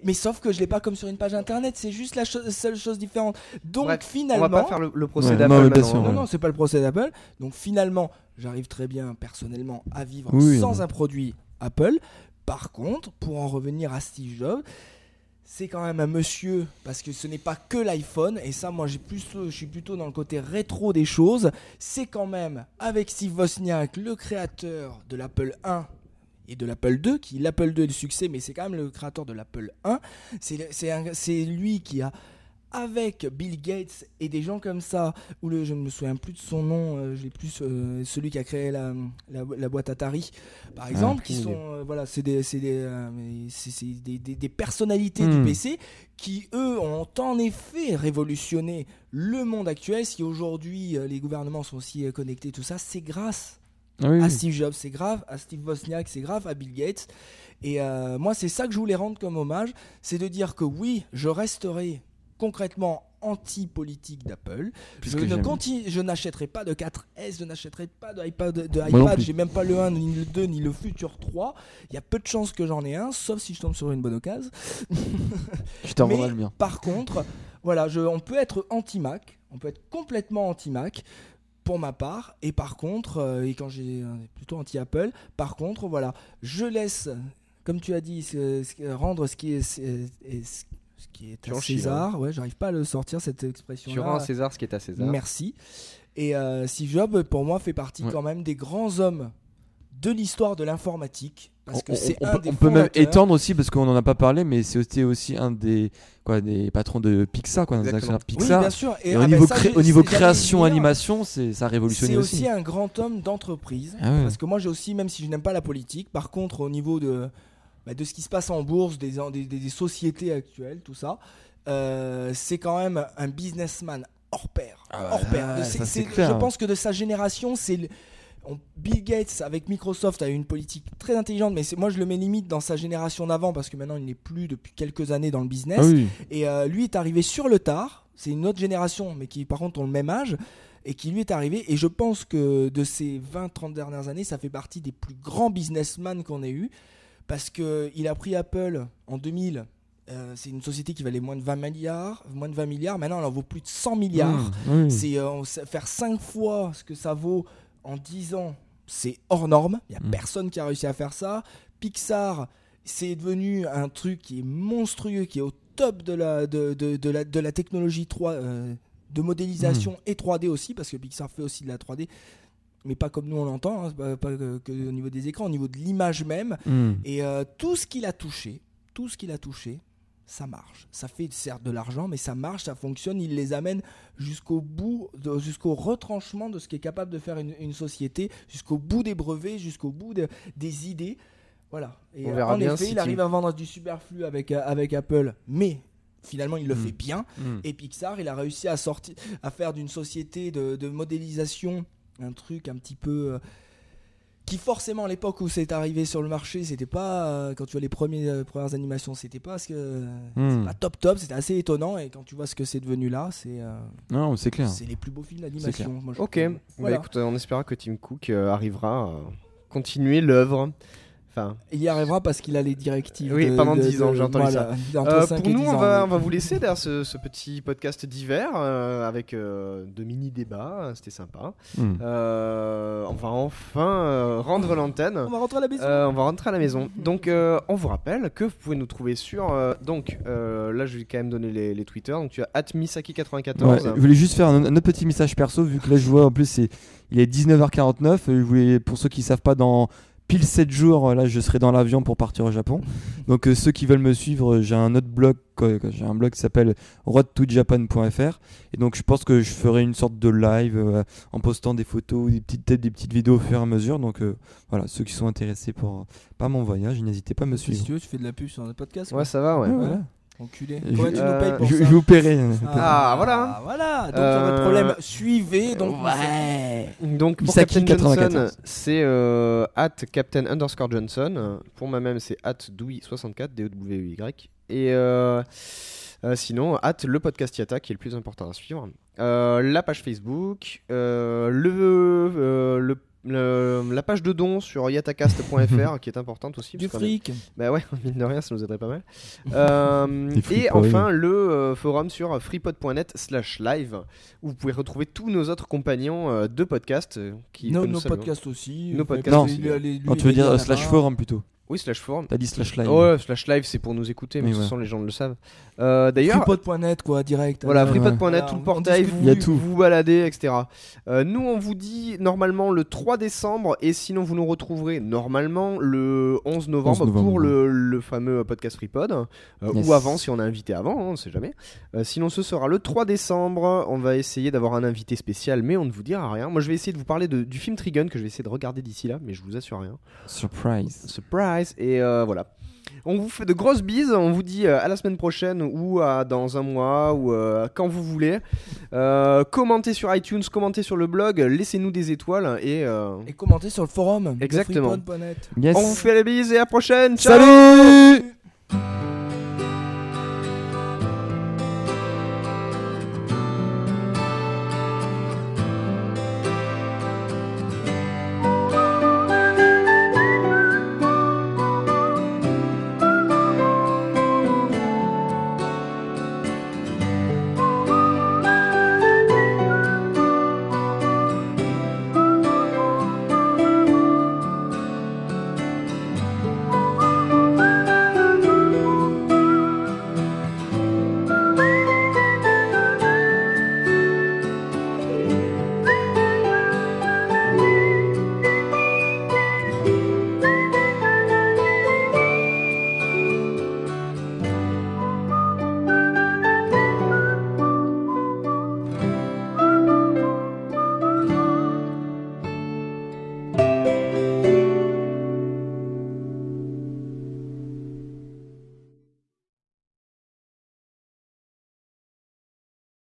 Mais sauf que je l'ai pas comme sur une page internet, c'est juste la seule chose différente. Donc finalement, on
va pas faire le, procès d'Apple.
Non, non, non, c'est pas le procès d'Apple. Donc finalement, j'arrive très bien personnellement à vivre sans un produit Apple. Par contre, pour en revenir à Steve Jobs, c'est quand même un monsieur, parce que ce n'est pas que l'iPhone, et ça, moi, plus, je suis plutôt dans le côté rétro des choses. C'est quand même avec Steve Wozniak, le créateur de l'Apple 1 et de l'Apple 2, qui l'Apple 2 est le succès, mais c'est quand même le créateur de l'Apple 1. C'est lui qui a avec Bill Gates et des gens comme ça, où le, je ne me souviens plus de son nom, euh, j'ai plus euh, celui qui a créé la, la, boîte Atari, par exemple, qui sont, euh, voilà, c'est des, des, des, des, personnalités du hmm. PC qui, eux, ont en effet révolutionné le monde actuel. Si aujourd'hui les gouvernements sont aussi connectés, tout ça, c'est grâce ah à Steve Jobs, c'est grave, à Steve Wozniak, c'est grave, à Bill Gates. Et moi, c'est ça que je voulais rendre comme hommage, c'est de dire que oui, je resterai concrètement anti-politique d'Apple. Je, ne je n'achèterai pas de 4S, je n'achèterai pas de iPad, de iPad j'ai même pas le 1, ni le 2, ni le futur 3. Il y a peu de chances que j'en ai un, sauf si je tombe sur une bonne occasion.
je t'en le bien.
Par contre, voilà, je, on peut être anti-Mac, on peut être complètement anti-Mac pour ma part, et par contre, euh, et quand j'ai plutôt anti-Apple, par contre, voilà, je laisse, comme tu as dit, rendre ce qui est, qui est à César. Ouais, j'arrive pas à le sortir cette expression.
Tu rends à César ce qui est à César.
Merci. Et euh, Steve Jobs, pour moi, fait partie quand même des grands hommes de l'histoire de l'informatique. Parce que c'est
un
des
on peut même étendre aussi parce qu'on n'en a pas parlé, mais c'est aussi, aussi un des quoi des patrons de Pixar, quoi, des Pixar.
Oui, bien sûr.
Et, au, ah, niveau au niveau création animation, c'est ça a révolutionné
aussi. C'est aussi un grand homme d'entreprise. Ah parce que moi, j'ai aussi, même si je n'aime pas la politique, par contre, au niveau de bah, de ce qui se passe en bourse, des, des, sociétés actuelles, tout ça. Euh, c'est quand même un businessman hors pair. Ah hors pair. je pense que de sa génération, c'est Bill Gates avec Microsoft a eu une politique très intelligente, mais moi je le mets limite dans sa génération d'avant parce que maintenant il n'est plus depuis quelques années dans le business. Ah et euh, lui est arrivé sur le tard. C'est une autre génération, mais qui par contre ont le même âge et qui lui est arrivé. Et je pense que de ces 20-30 dernières années, ça fait partie des plus grands businessmen qu'on ait eu parce qu'il a pris Apple en 2000. Euh, c'est une société qui valait moins de 20 milliards, moins de 20 milliards. Maintenant, elle en vaut plus de 100 milliards. Mmh, c'est euh, faire 5 fois ce que ça vaut en 10 ans. C'est hors norme. Il n'y a mmh. personne qui a réussi à faire ça. Pixar, c'est devenu un truc qui est monstrueux, qui est au top de la, de, de, de la, de la technologie 3, euh, de modélisation mmh. et 3D aussi, parce que Pixar fait aussi de la 3D mais pas comme nous on l'entend, hein, pas, que, au niveau des écrans, au niveau de l'image même. Hmm. Et euh, tout ce qu'il a touché, tout ce qu'il a touché, ça marche. Ça fait certes de l'argent, mais ça marche, ça fonctionne. Il les amène jusqu'au bout, jusqu'au retranchement de ce qui est capable de faire une, société, jusqu'au bout des brevets, jusqu'au bout des idées. Voilà. Et on verra en effet, il arrive à vendre du superflu avec, avec Apple, mais finalement il le fait hmm. bien. Hmm. Et Pixar, il a réussi à sortir, à faire d'une société de, de, modélisation un truc un petit peu qui forcément à l'époque où c'est arrivé sur le marché, c'était pas euh, quand tu vois les premiers, euh, premières animations, c'était pas ce que hmm. pas top top, c'était assez étonnant. Et quand tu vois ce que c'est devenu là, c'est euh,
non c'est clair,
c'est les plus beaux films d'animation.
Ok, bah, écoute, on espérera que Tim Cook arrivera à continuer l'œuvre
il y arrivera parce qu'il a les directives.
Oui, pendant 10 ans, j'ai entendu ça. Euh, pour nous, on va, on va, vous laisser derrière ce, petit podcast d'hiver euh, avec euh, de mini débats. C'était sympa. Hmm. on va enfin rendre l'antenne.
On va rentrer à la maison.
on va rentrer à la maison. Donc, on vous rappelle que vous pouvez nous trouver sur. donc, là, je vais quand même donner les, Twitter. Donc, tu as Misaki94.
je voulais juste faire un, autre petit message perso, vu que là, je vois en plus, il est 19h49. Je voulais, pour ceux qui savent pas, dans pile 7 jours, là, je serai dans l'avion pour partir au Japon. Donc, euh, ceux qui veulent me suivre, j'ai un autre blog, j'ai un blog qui s'appelle roadtojapan.fr. Et donc, je pense que je ferai une sorte de live euh, en postant des photos, des petites têtes, des petites vidéos au fur et à mesure. Donc, euh, voilà, ceux qui sont intéressés pour, pas mon voyage, n'hésitez pas à me suivre.
Si tu veux, tu fais de la pub sur notre podcast.
Ouais, ça va, ouais. Voilà.
Enculé.
Je, tu nous payes pour je, ça je vous paierai.
Ah, voilà.
Ah, voilà. Donc, euh... votre problème, suivez. Donc, ouais.
Donc, pour Captain Johnson, c'est euh, at Captain underscore Johnson. Pour moi-même, c'est at Doui64, D-O-W-Y. Et euh, euh, sinon, at le podcast Yata, qui est le plus important à suivre. Euh, la page Facebook, euh, le, le la page de dons sur yatacast.fr qui est importante aussi.
Du fric.
Bah ouais, mine de rien, ça nous aiderait pas mal. Euh, et enfin, le euh, forum sur freepod.net slash live où vous pouvez retrouver tous nos autres compagnons euh, de podcast. qui
nos, nos podcasts aussi.
Nos podcasts
aussi. non, tu veux dire slash forum plutôt
oui, slash forum.
T'as dit slash live.
Ouais, slash live, c'est pour nous écouter, mais de toute façon, les gens le savent. Euh, D'ailleurs.
Freepod.net, quoi, direct.
Voilà, freepod.net, tout le portail, vous,
y tout.
vous baladez, etc. Euh, nous, on vous dit normalement le 3 décembre, et sinon, vous nous retrouverez normalement le 11 novembre, pour le, le, fameux podcast Freepod. Euh, ou avant, si on a invité avant, hein, on sait jamais. Euh, sinon, ce sera le 3 décembre. On va essayer d'avoir un invité spécial, mais on ne vous dira rien. Moi, je vais essayer de vous parler de, du film Trigun que je vais essayer de regarder d'ici là, mais je vous assure rien.
Surprise.
Surprise. Et euh, voilà. On vous fait de grosses bises. On vous dit euh, à la semaine prochaine ou à dans un mois ou euh, quand vous voulez. commentez sur iTunes, commentez sur le blog, laissez-nous des étoiles et,
et commentez sur le forum.
Exactement. On vous fait les bises et à la prochaine.
Salut